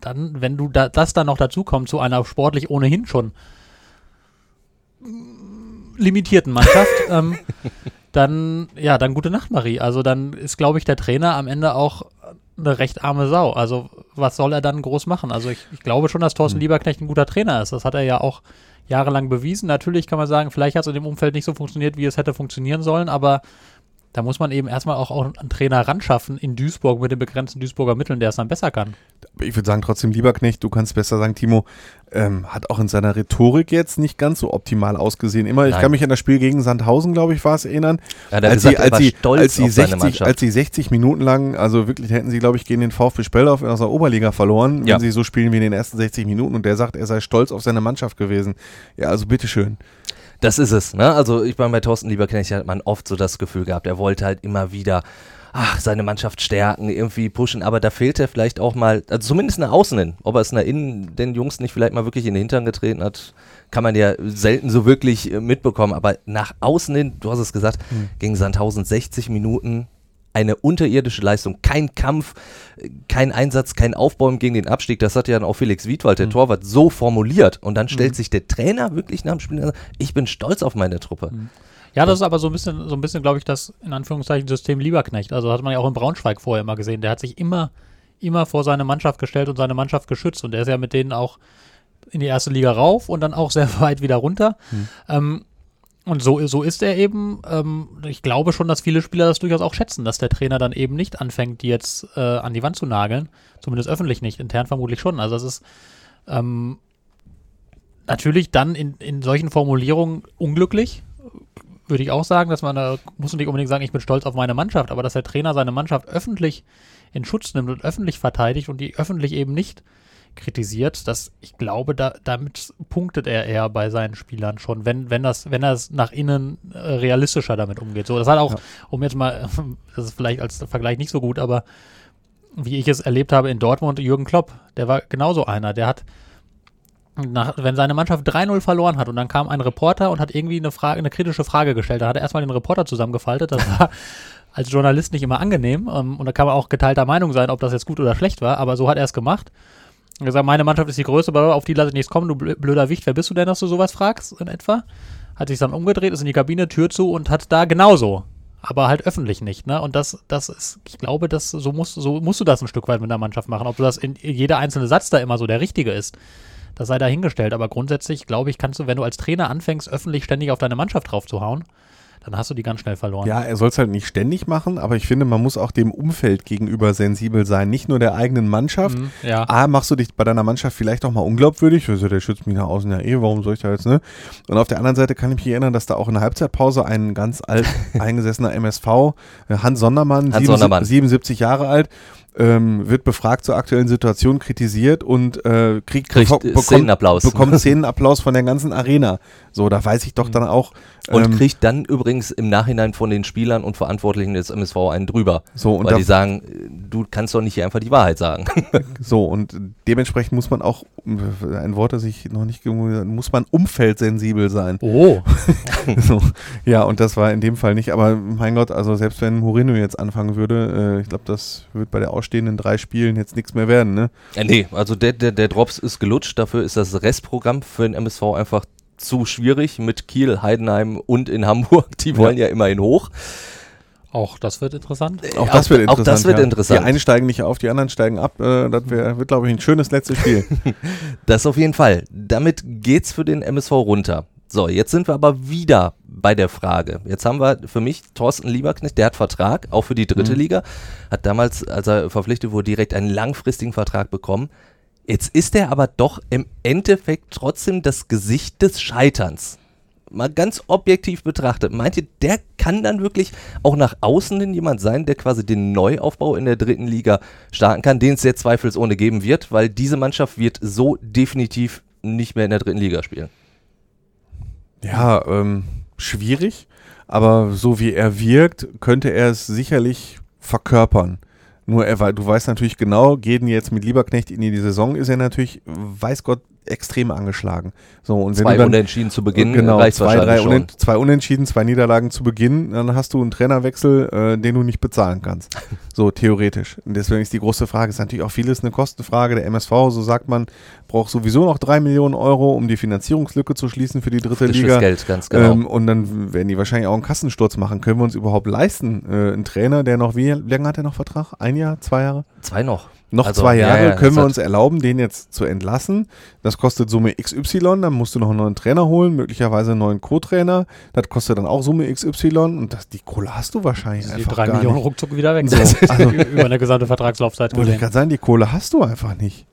dann, wenn du da, das dann noch dazu kommt zu einer sportlich ohnehin schon limitierten Mannschaft, ähm, dann, ja, dann gute Nacht, Marie. Also dann ist, glaube ich, der Trainer am Ende auch eine recht arme Sau. Also was soll er dann groß machen? Also ich, ich glaube schon, dass Thorsten hm. Lieberknecht ein guter Trainer ist. Das hat er ja auch jahrelang bewiesen. Natürlich kann man sagen, vielleicht hat es in dem Umfeld nicht so funktioniert, wie es hätte funktionieren sollen, aber da muss man eben erstmal auch, auch einen Trainer ranschaffen in Duisburg mit den begrenzten Duisburger Mitteln, der es dann besser kann. Ich würde sagen, trotzdem, lieber Knecht, du kannst besser sagen, Timo, ähm, hat auch in seiner Rhetorik jetzt nicht ganz so optimal ausgesehen. Immer, Nein. ich kann mich an das Spiel gegen Sandhausen, glaube ich, war es erinnern. Ja, als, gesagt, sie, als, sie, als, sie 60, als sie 60 Minuten lang, also wirklich hätten sie, glaube ich, gegen den VfB Speldorf aus der Oberliga verloren, ja. wenn sie so spielen wie in den ersten 60 Minuten. Und der sagt, er sei stolz auf seine Mannschaft gewesen. Ja, also bitteschön. Das ist es, ne? Also ich meine, bei Thorsten Lieberknecht hat man oft so das Gefühl gehabt, er wollte halt immer wieder ach, seine Mannschaft stärken, irgendwie pushen, aber da fehlt er vielleicht auch mal, also zumindest nach außen hin. Ob er es nach innen den Jungs nicht vielleicht mal wirklich in den Hintern getreten hat, kann man ja selten so wirklich äh, mitbekommen, aber nach außen hin, du hast es gesagt, mhm. gegen Sandhausen 60 Minuten, eine unterirdische Leistung. Kein Kampf, kein Einsatz, kein Aufbäumen gegen den Abstieg. Das hat ja dann auch Felix Wiedwald, der mhm. Torwart, so formuliert. Und dann stellt mhm. sich der Trainer wirklich nach dem Spiel und sagt, ich bin stolz auf meine Truppe. Mhm. Ja, das ist aber so ein bisschen, so ein bisschen, glaube ich, das in Anführungszeichen System Lieberknecht. Also hat man ja auch in Braunschweig vorher immer gesehen. Der hat sich immer, immer vor seine Mannschaft gestellt und seine Mannschaft geschützt. Und der ist ja mit denen auch in die erste Liga rauf und dann auch sehr weit wieder runter. Mhm. Ähm, und so, so ist er eben. Ähm, ich glaube schon, dass viele Spieler das durchaus auch schätzen, dass der Trainer dann eben nicht anfängt, die jetzt äh, an die Wand zu nageln. Zumindest öffentlich nicht, intern vermutlich schon. Also es ist ähm, natürlich dann in, in solchen Formulierungen unglücklich. Würde ich auch sagen, dass man da muss nicht unbedingt sagen, ich bin stolz auf meine Mannschaft, aber dass der Trainer seine Mannschaft öffentlich in Schutz nimmt und öffentlich verteidigt und die öffentlich eben nicht kritisiert, dass ich glaube, da, damit punktet er eher bei seinen Spielern schon, wenn, wenn das, wenn er es nach innen äh, realistischer damit umgeht. So, das hat auch, ja. um jetzt mal, das ist vielleicht als Vergleich nicht so gut, aber wie ich es erlebt habe in Dortmund, Jürgen Klopp, der war genauso einer, der hat nach, wenn seine Mannschaft 3-0 verloren hat und dann kam ein Reporter und hat irgendwie eine Frage, eine kritische Frage gestellt, da hat er erstmal den Reporter zusammengefaltet, das war als Journalist nicht immer angenehm ähm, und da kann man auch geteilter Meinung sein, ob das jetzt gut oder schlecht war, aber so hat er es gemacht er gesagt, meine Mannschaft ist die größte, aber auf die lasse ich nichts kommen, du blöder Wicht, wer bist du denn, dass du sowas fragst, in etwa? Hat sich dann umgedreht, ist in die Kabine, Tür zu und hat da genauso. Aber halt öffentlich nicht, ne? Und das, das ist, ich glaube, das, so musst, so musst du das ein Stück weit mit der Mannschaft machen. Ob du das in jeder einzelne Satz da immer so der richtige ist, das sei dahingestellt. Aber grundsätzlich, glaube ich, kannst du, wenn du als Trainer anfängst, öffentlich ständig auf deine Mannschaft drauf zu hauen, dann hast du die ganz schnell verloren. Ja, er soll es halt nicht ständig machen, aber ich finde, man muss auch dem Umfeld gegenüber sensibel sein, nicht nur der eigenen Mannschaft. Mhm, ja. A, machst du dich bei deiner Mannschaft vielleicht auch mal unglaubwürdig, also der schützt mich nach außen ja eh, warum soll ich da jetzt, ne? Und auf der anderen Seite kann ich mich erinnern, dass da auch in der Halbzeitpause ein ganz alt eingesessener MSV, äh, Hans Sondermann, Hans Sondermann. 77 Jahre alt, ähm, wird befragt zur aktuellen Situation, kritisiert und äh, kriegt, kriegt bekommt, Szenenapplaus. bekommt Szenenapplaus von der ganzen Arena. So, da weiß ich doch dann auch. Ähm, und kriegt dann übrigens im Nachhinein von den Spielern und Verantwortlichen des MSV einen drüber. So, und weil die sagen, du kannst doch nicht hier einfach die Wahrheit sagen. so, und dementsprechend muss man auch, ein Wort, das ich noch nicht muss man umfeldsensibel sein. Oh. so, ja, und das war in dem Fall nicht, aber mein Gott, also selbst wenn Moreno jetzt anfangen würde, äh, ich glaube, das wird bei der ausstehenden drei Spielen jetzt nichts mehr werden, ne? Ja, nee, also der, der, der Drops ist gelutscht, dafür ist das Restprogramm für den MSV einfach zu schwierig mit Kiel, Heidenheim und in Hamburg. Die wollen ja, ja immerhin hoch. Auch das wird interessant. Auch das wird interessant. Auch das wird ja. interessant. Die einen steigen nicht auf, die anderen steigen ab. Äh, das wär, wird, glaube ich, ein schönes letztes Spiel. das auf jeden Fall. Damit geht's für den MSV runter. So, jetzt sind wir aber wieder bei der Frage. Jetzt haben wir für mich Thorsten Lieberknecht, der hat Vertrag, auch für die dritte mhm. Liga, hat damals, als er verpflichtet wurde, direkt einen langfristigen Vertrag bekommen. Jetzt ist er aber doch im Endeffekt trotzdem das Gesicht des Scheiterns. Mal ganz objektiv betrachtet. Meint ihr, der kann dann wirklich auch nach außen hin jemand sein, der quasi den Neuaufbau in der dritten Liga starten kann, den es sehr zweifelsohne geben wird, weil diese Mannschaft wird so definitiv nicht mehr in der dritten Liga spielen. Ja, ähm, schwierig, aber so wie er wirkt, könnte er es sicherlich verkörpern. Nur er, du weißt natürlich genau, gehen jetzt mit Lieberknecht in die Saison, ist er natürlich, weiß Gott, extrem angeschlagen. So, und zwei dann, Unentschieden zu Beginn genau, reicht zwei, drei Unent, zwei Unentschieden, zwei Niederlagen zu Beginn, dann hast du einen Trainerwechsel, äh, den du nicht bezahlen kannst. so theoretisch. Und deswegen ist die große Frage, ist natürlich auch vieles eine Kostenfrage. Der MSV, so sagt man, braucht sowieso noch drei Millionen Euro, um die Finanzierungslücke zu schließen für die dritte Frisches Liga. Geld, ganz genau. Ähm, und dann werden die wahrscheinlich auch einen Kassensturz machen. Können wir uns überhaupt leisten? Äh, ein Trainer, der noch, wie lange hat er noch Vertrag? Ein Jahr, zwei Jahre? Zwei noch. Noch also, zwei Jahre ja, ja, können wir uns erlauben, den jetzt zu entlassen. Das kostet Summe XY, dann musst du noch einen neuen Trainer holen, möglicherweise einen neuen Co-Trainer. Das kostet dann auch Summe XY und das, die Kohle hast du wahrscheinlich also einfach die drei gar Millionen nicht. ruckzuck wieder weg. So, also, über eine gesamte Vertragslaufzeit. Würde ich gerade sagen, die Kohle hast du einfach nicht.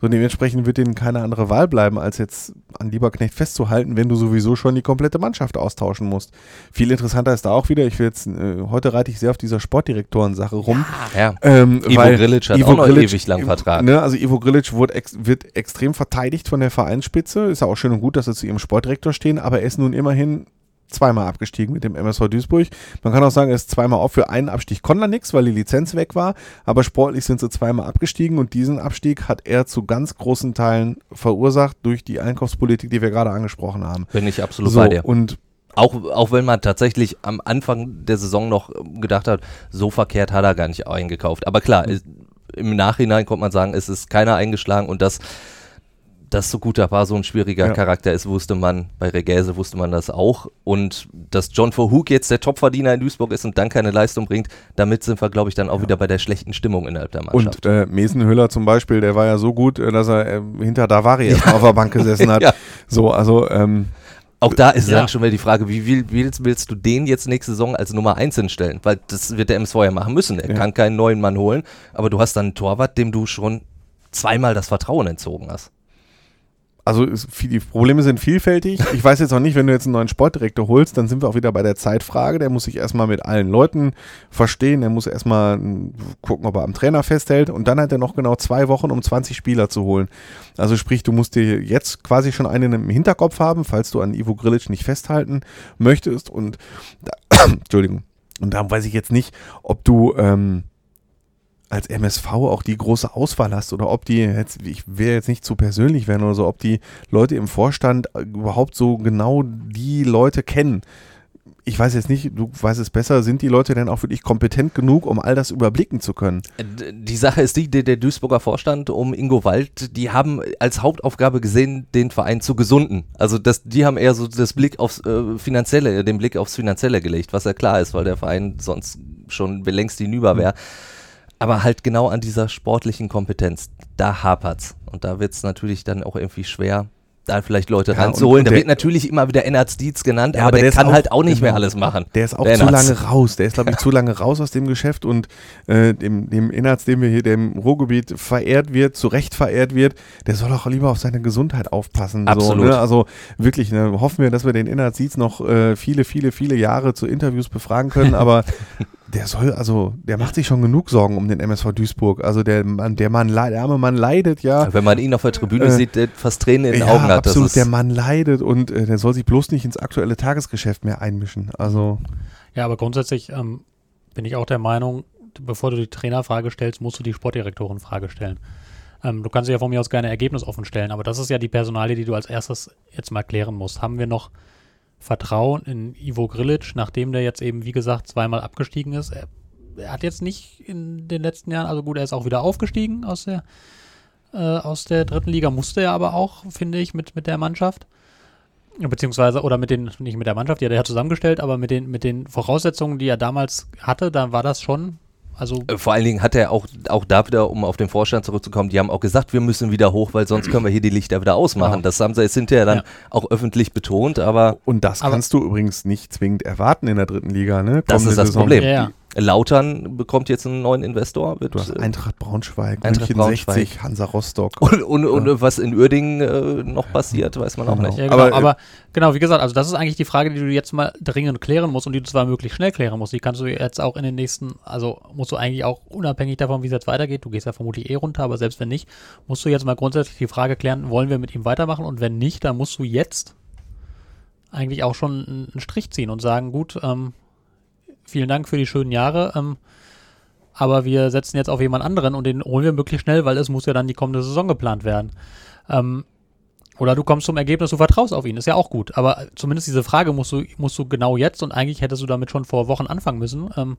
So dementsprechend wird denen keine andere Wahl bleiben, als jetzt an Lieberknecht festzuhalten, wenn du sowieso schon die komplette Mannschaft austauschen musst. Viel interessanter ist da auch wieder, ich will jetzt, äh, heute reite ich sehr auf dieser Sportdirektoren-Sache rum. Ja, ja. Ähm, Ivo Grilic hat Ivo auch noch Grilic, ewig lang Vertrag. Ne, also Ivo Grilic wird, ex, wird extrem verteidigt von der Vereinsspitze. Ist ja auch schön und gut, dass sie zu ihrem Sportdirektor stehen, aber er ist nun immerhin zweimal abgestiegen mit dem MSV Duisburg. Man kann auch sagen, er ist zweimal auf. Für einen Abstieg konnte er nichts, weil die Lizenz weg war. Aber sportlich sind sie zweimal abgestiegen und diesen Abstieg hat er zu ganz großen Teilen verursacht durch die Einkaufspolitik, die wir gerade angesprochen haben. Bin ich absolut so, bei dir. Und auch, auch wenn man tatsächlich am Anfang der Saison noch gedacht hat, so verkehrt hat er gar nicht eingekauft. Aber klar, mhm. im Nachhinein kommt man sagen, es ist keiner eingeschlagen und das dass so gut war so ein schwieriger ja. Charakter ist, wusste man. Bei Regäse wusste man das auch. Und dass John Verhoek jetzt der Topverdiener in Duisburg ist und dann keine Leistung bringt, damit sind wir, glaube ich, dann auch ja. wieder bei der schlechten Stimmung innerhalb der Mannschaft. Und äh, Mesenhüller zum Beispiel, der war ja so gut, äh, dass er äh, hinter Davari ja. auf der Bank gesessen hat. So, also ähm, auch da ist dann schon wieder die Frage, wie willst, willst, du den jetzt nächste Saison als Nummer 1 hinstellen? Weil das wird der MSV ja machen müssen. Er kann keinen neuen Mann holen, aber du hast dann einen Torwart, dem du schon zweimal das Vertrauen entzogen hast also die Probleme sind vielfältig. Ich weiß jetzt noch nicht, wenn du jetzt einen neuen Sportdirektor holst, dann sind wir auch wieder bei der Zeitfrage. Der muss sich erstmal mit allen Leuten verstehen. Der muss erstmal gucken, ob er am Trainer festhält. Und dann hat er noch genau zwei Wochen, um 20 Spieler zu holen. Also sprich, du musst dir jetzt quasi schon einen im Hinterkopf haben, falls du an Ivo Grilic nicht festhalten möchtest. Und da, Entschuldigung. Und da weiß ich jetzt nicht, ob du ähm, als MSV auch die große Auswahl hast oder ob die, jetzt, ich will jetzt nicht zu persönlich werden oder so, ob die Leute im Vorstand überhaupt so genau die Leute kennen. Ich weiß jetzt nicht, du weißt es besser, sind die Leute denn auch wirklich kompetent genug, um all das überblicken zu können? Äh, die Sache ist die, der, der Duisburger Vorstand um Ingo Wald, die haben als Hauptaufgabe gesehen, den Verein zu gesunden. Also das, die haben eher so das Blick aufs äh, Finanzielle, den Blick aufs Finanzielle gelegt, was ja klar ist, weil der Verein sonst schon längst hinüber wäre. Mhm aber halt genau an dieser sportlichen Kompetenz, da hapert's. Und da wird's natürlich dann auch irgendwie schwer, da vielleicht Leute ja, ranzuholen. Da wird natürlich immer wieder Ennard Dietz genannt, ja, aber, aber, der, der kann auch, halt auch nicht genau, mehr alles machen. Der ist auch der zu lange raus. Der ist, glaube ich, zu lange raus aus dem Geschäft und äh, dem, dem Ennards, dem wir hier dem Ruhrgebiet verehrt wird, zu Recht verehrt wird, der soll auch lieber auf seine Gesundheit aufpassen. Absolut. So, ne? Also wirklich, ne? hoffen wir, dass wir den Ennard Dietz noch äh, viele, viele, viele Jahre zu Interviews befragen können, aber der soll, also, der macht sich schon genug Sorgen um den MSV Duisburg. Also der Mann, der Mann, der arme Mann leidet ja. Wenn man ihn auf der Tribüne äh, sieht, der fast Tränen in den ja, Augen hat. Absolut, der Mann leidet und äh, der soll sich bloß nicht ins aktuelle Tagesgeschäft mehr einmischen. Also. Ja, aber grundsätzlich ähm, bin ich auch der Meinung, bevor du die Trainerfrage stellst, musst du die Sportdirektorenfrage stellen. Ähm, du kannst ja von mir aus gerne Ergebnis offen stellen, aber das ist ja die Personalie, die du als erstes jetzt mal klären musst. Haben wir noch Vertrauen in Ivo Grilic, nachdem der jetzt eben, wie gesagt, zweimal abgestiegen ist. Er, er, hat jetzt nicht in den letzten Jahren, also gut, er ist auch wieder aufgestiegen aus der, äh, aus der dritten Liga, musste er aber auch, finde ich, mit, mit der Mannschaft. Beziehungsweise, oder mit den, nicht mit der Mannschaft, die hat er zusammengestellt, aber mit den, mit den Voraussetzungen, die er damals hatte, dann war das schon also äh, Vor allen Dingen hat er auch, auch da wieder, um auf den Vorstand zurückzukommen, die haben auch gesagt, wir müssen wieder hoch, weil sonst können wir hier die Lichter wieder ausmachen. Genau. Das haben sie jetzt hinterher dann ja. auch öffentlich betont, aber. Und das kannst du übrigens nicht zwingend erwarten in der dritten Liga, ne? Das ist das Saison. Problem. Ja. Lautern bekommt jetzt einen neuen Investor. Wird, du hast Eintracht Braunschweig, Eintracht München Braunschweig. 60, Hansa Rostock. Und, und, und was in Uerdingen äh, noch passiert, weiß man auch genau. nicht. Ja, genau, aber, aber, genau, wie gesagt, also das ist eigentlich die Frage, die du jetzt mal dringend klären musst und die du zwar möglichst schnell klären musst. Die kannst du jetzt auch in den nächsten, also musst du eigentlich auch unabhängig davon, wie es jetzt weitergeht, du gehst ja vermutlich eh runter, aber selbst wenn nicht, musst du jetzt mal grundsätzlich die Frage klären, wollen wir mit ihm weitermachen und wenn nicht, dann musst du jetzt eigentlich auch schon einen Strich ziehen und sagen, gut, ähm, vielen Dank für die schönen Jahre. Ähm, aber wir setzen jetzt auf jemand anderen und den holen wir möglichst schnell, weil es muss ja dann die kommende Saison geplant werden. Ähm, oder du kommst zum Ergebnis, du vertraust auf ihn, ist ja auch gut. Aber zumindest diese Frage musst du, musst du genau jetzt und eigentlich hättest du damit schon vor Wochen anfangen müssen, ähm,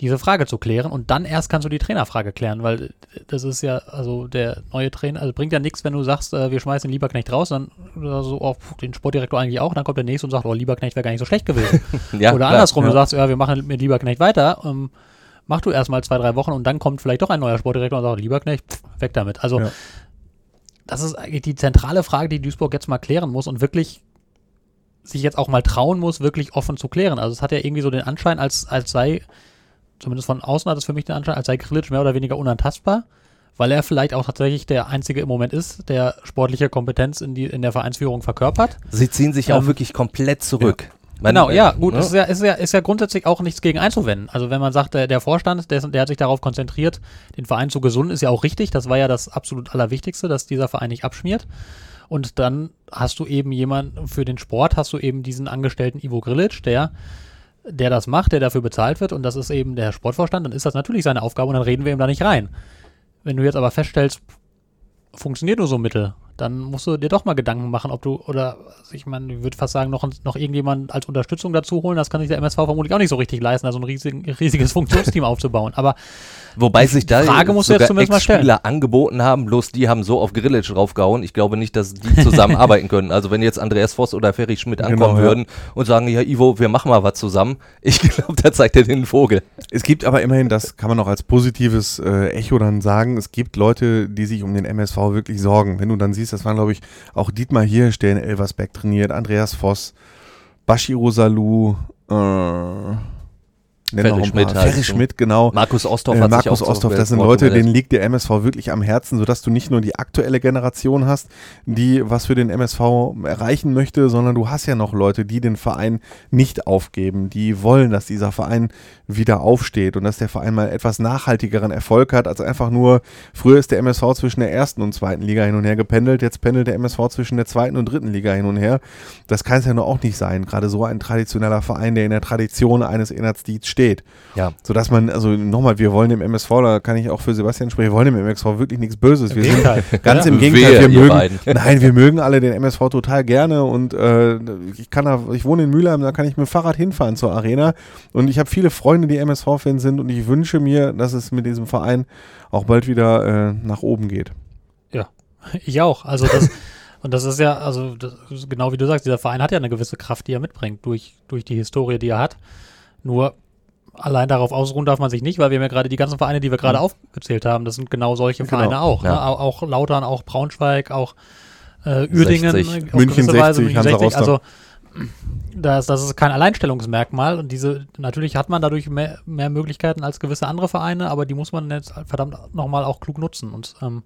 diese Frage zu klären und dann erst kannst du die Trainerfrage klären, weil das ist ja, also der neue Trainer, also bringt ja nichts, wenn du sagst, äh, wir schmeißen den Lieberknecht raus, dann so, oh, den Sportdirektor eigentlich auch, dann kommt der nächste und sagt, oh, Lieberknecht wäre gar nicht so schlecht gewesen. ja, Oder klar, andersrum, ja. du sagst, ja, wir machen mit Lieberknecht weiter, ähm, mach du erstmal zwei, drei Wochen und dann kommt vielleicht doch ein neuer Sportdirektor und sagt, Lieberknecht, pff, weg damit. Also, ja. das ist eigentlich die zentrale Frage, die Duisburg jetzt mal klären muss und wirklich sich jetzt auch mal trauen muss, wirklich offen zu klären. Also, es hat ja irgendwie so den Anschein, als, als sei, zumindest von außen hat es für mich den Anschein, als sei Grilic mehr oder weniger unantastbar weil er vielleicht auch tatsächlich der Einzige im Moment ist, der sportliche Kompetenz in, die, in der Vereinsführung verkörpert. Sie ziehen sich ähm, auch wirklich komplett zurück. Ja. Man, genau, ja, gut, ne? ist, ja, ist, ja, ist ja grundsätzlich auch nichts gegen einzuwenden. Also wenn man sagt, der, der Vorstand, der, der hat sich darauf konzentriert, den Verein zu gesunden, ist ja auch richtig. Das war ja das absolut Allerwichtigste, dass dieser Verein nicht abschmiert. Und dann hast du eben jemanden, für den Sport hast du eben diesen Angestellten Ivo Grilic, der der das macht, der dafür bezahlt wird und das ist eben der Sportvorstand, dann ist das natürlich seine Aufgabe und dann reden wir ihm da nicht rein. Wenn du jetzt aber feststellst, funktioniert nur so mittel, dann musst du dir doch mal Gedanken machen, ob du, oder ich meine, ich würde fast sagen, noch, noch irgendjemand als Unterstützung dazu holen. Das kann sich der MSV vermutlich auch nicht so richtig leisten, also ein riesig, riesiges Funktionsteam aufzubauen. Aber Wobei sich da Frage musst du jetzt zumindest mal stellen. Spieler angeboten haben, bloß die haben so auf Grillitsch draufgehauen. Ich glaube nicht, dass die zusammenarbeiten können. Also wenn jetzt Andreas Voss oder Ferry Schmidt genau, ankommen genau, würden und sagen, ja Ivo, wir machen mal was zusammen. Ich glaube, da zeigt er den Vogel. Es gibt aber immerhin, das kann man noch als positives äh, Echo dann sagen, es gibt Leute, die sich um den MSV wirklich sorgen. Wenn du dann siehst, das waren glaube ich auch Dietmar Hirsch, der in Elversberg trainiert, Andreas Voss, Bashiro Salou, äh, Ferry Schmidt, Ferry Schmidt, genau. Markus Osthoff äh, hat Markus Osthoff, das sind Leute, denen liegt der MSV wirklich am Herzen, sodass du nicht nur die aktuelle Generation hast, die was für den MSV erreichen möchte, sondern du hast ja noch Leute, die den Verein nicht aufgeben, die wollen, dass dieser Verein wieder aufsteht und dass der Verein mal etwas nachhaltigeren Erfolg hat, als einfach nur, früher ist der MSV zwischen der ersten und zweiten Liga hin und her gependelt, jetzt pendelt der MSV zwischen der zweiten und dritten Liga hin und her. Das kann es ja nur auch nicht sein, gerade so ein traditioneller Verein, der in der Tradition eines Inhaltsdienstes steht. Ja. Sodass man, also nochmal, wir wollen im MSV, da kann ich auch für Sebastian sprechen, wir wollen im MSV wirklich nichts Böses. Wir sind ganz ja. im Gegenteil, wir mögen, nein, wir mögen alle den MSV total gerne und äh, ich kann da, ich wohne in Mülheim, da kann ich mit dem Fahrrad hinfahren zur Arena und ich habe viele Freunde, die MSV-Fans sind und ich wünsche mir, dass es mit diesem Verein auch bald wieder äh, nach oben geht. Ja, ich auch. Also das Und das ist ja, also das, genau wie du sagst, dieser Verein hat ja eine gewisse Kraft, die er mitbringt, durch, durch die Historie, die er hat. Nur allein darauf ausruhen darf man sich nicht, weil wir haben ja gerade die ganzen Vereine, die wir gerade mhm. aufgezählt haben, das sind genau solche genau. Vereine auch. Ne? Ja. Ne? Auch, auch Lautern, auch Braunschweig, auch äh, Uerdingen, 60. München 60, Weise, München 60. Also das, das ist kein Alleinstellungsmerkmal und diese, natürlich hat man dadurch mehr, mehr Möglichkeiten als gewisse andere Vereine, aber die muss man jetzt verdammt nochmal auch klug nutzen und ähm,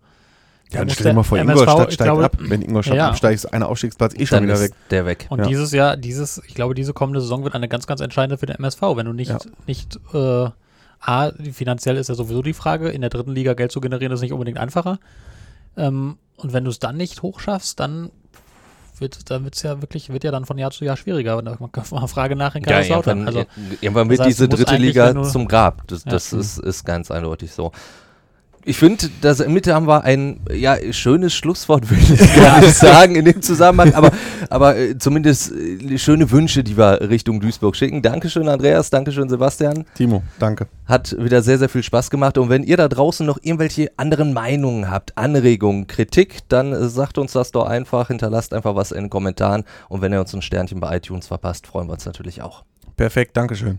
ja, dann stell dir mal vor, MSV, Ingolstadt steigt glaube, ab. Wenn Ingolstadt ja. absteigt, ist ein Aufstiegsplatz eh schon wieder weg. Der weg. Und ja. dieses Jahr, dieses, ich glaube, diese kommende Saison wird eine ganz, ganz entscheidende für den MSV. Wenn du nicht, ja. nicht äh, A, finanziell ist ja sowieso die Frage, in der dritten Liga Geld zu generieren, ist nicht unbedingt einfacher. Ähm, und wenn du es dann nicht hochschaffst, dann wird, dann wird's ja wirklich, wird ja dann von Jahr zu Jahr schwieriger. Man kann mal Frage nach in Kaiserslautern. Ja, irgendwann, also, irgendwann wird das heißt, diese dritte Liga zum Grab. Das, das ist, ist ganz eindeutig so. Ich finde, das in Mitte haben wir ein ja, schönes Schlusswort, würde ich gar nicht sagen in dem Zusammenhang, aber, aber äh, zumindest äh, schöne Wünsche, die wir Richtung Duisburg schicken. Dankeschön, Andreas, Dankeschön, Sebastian. Timo, danke. Hat wieder sehr, sehr viel Spaß gemacht. Und wenn ihr da draußen noch irgendwelche anderen Meinungen habt, Anregungen, Kritik, dann äh, sagt uns das doch einfach, hinterlasst einfach was in den Kommentaren. Und wenn ihr uns ein Sternchen bei iTunes verpasst, freuen wir uns natürlich auch. Perfekt, Dankeschön.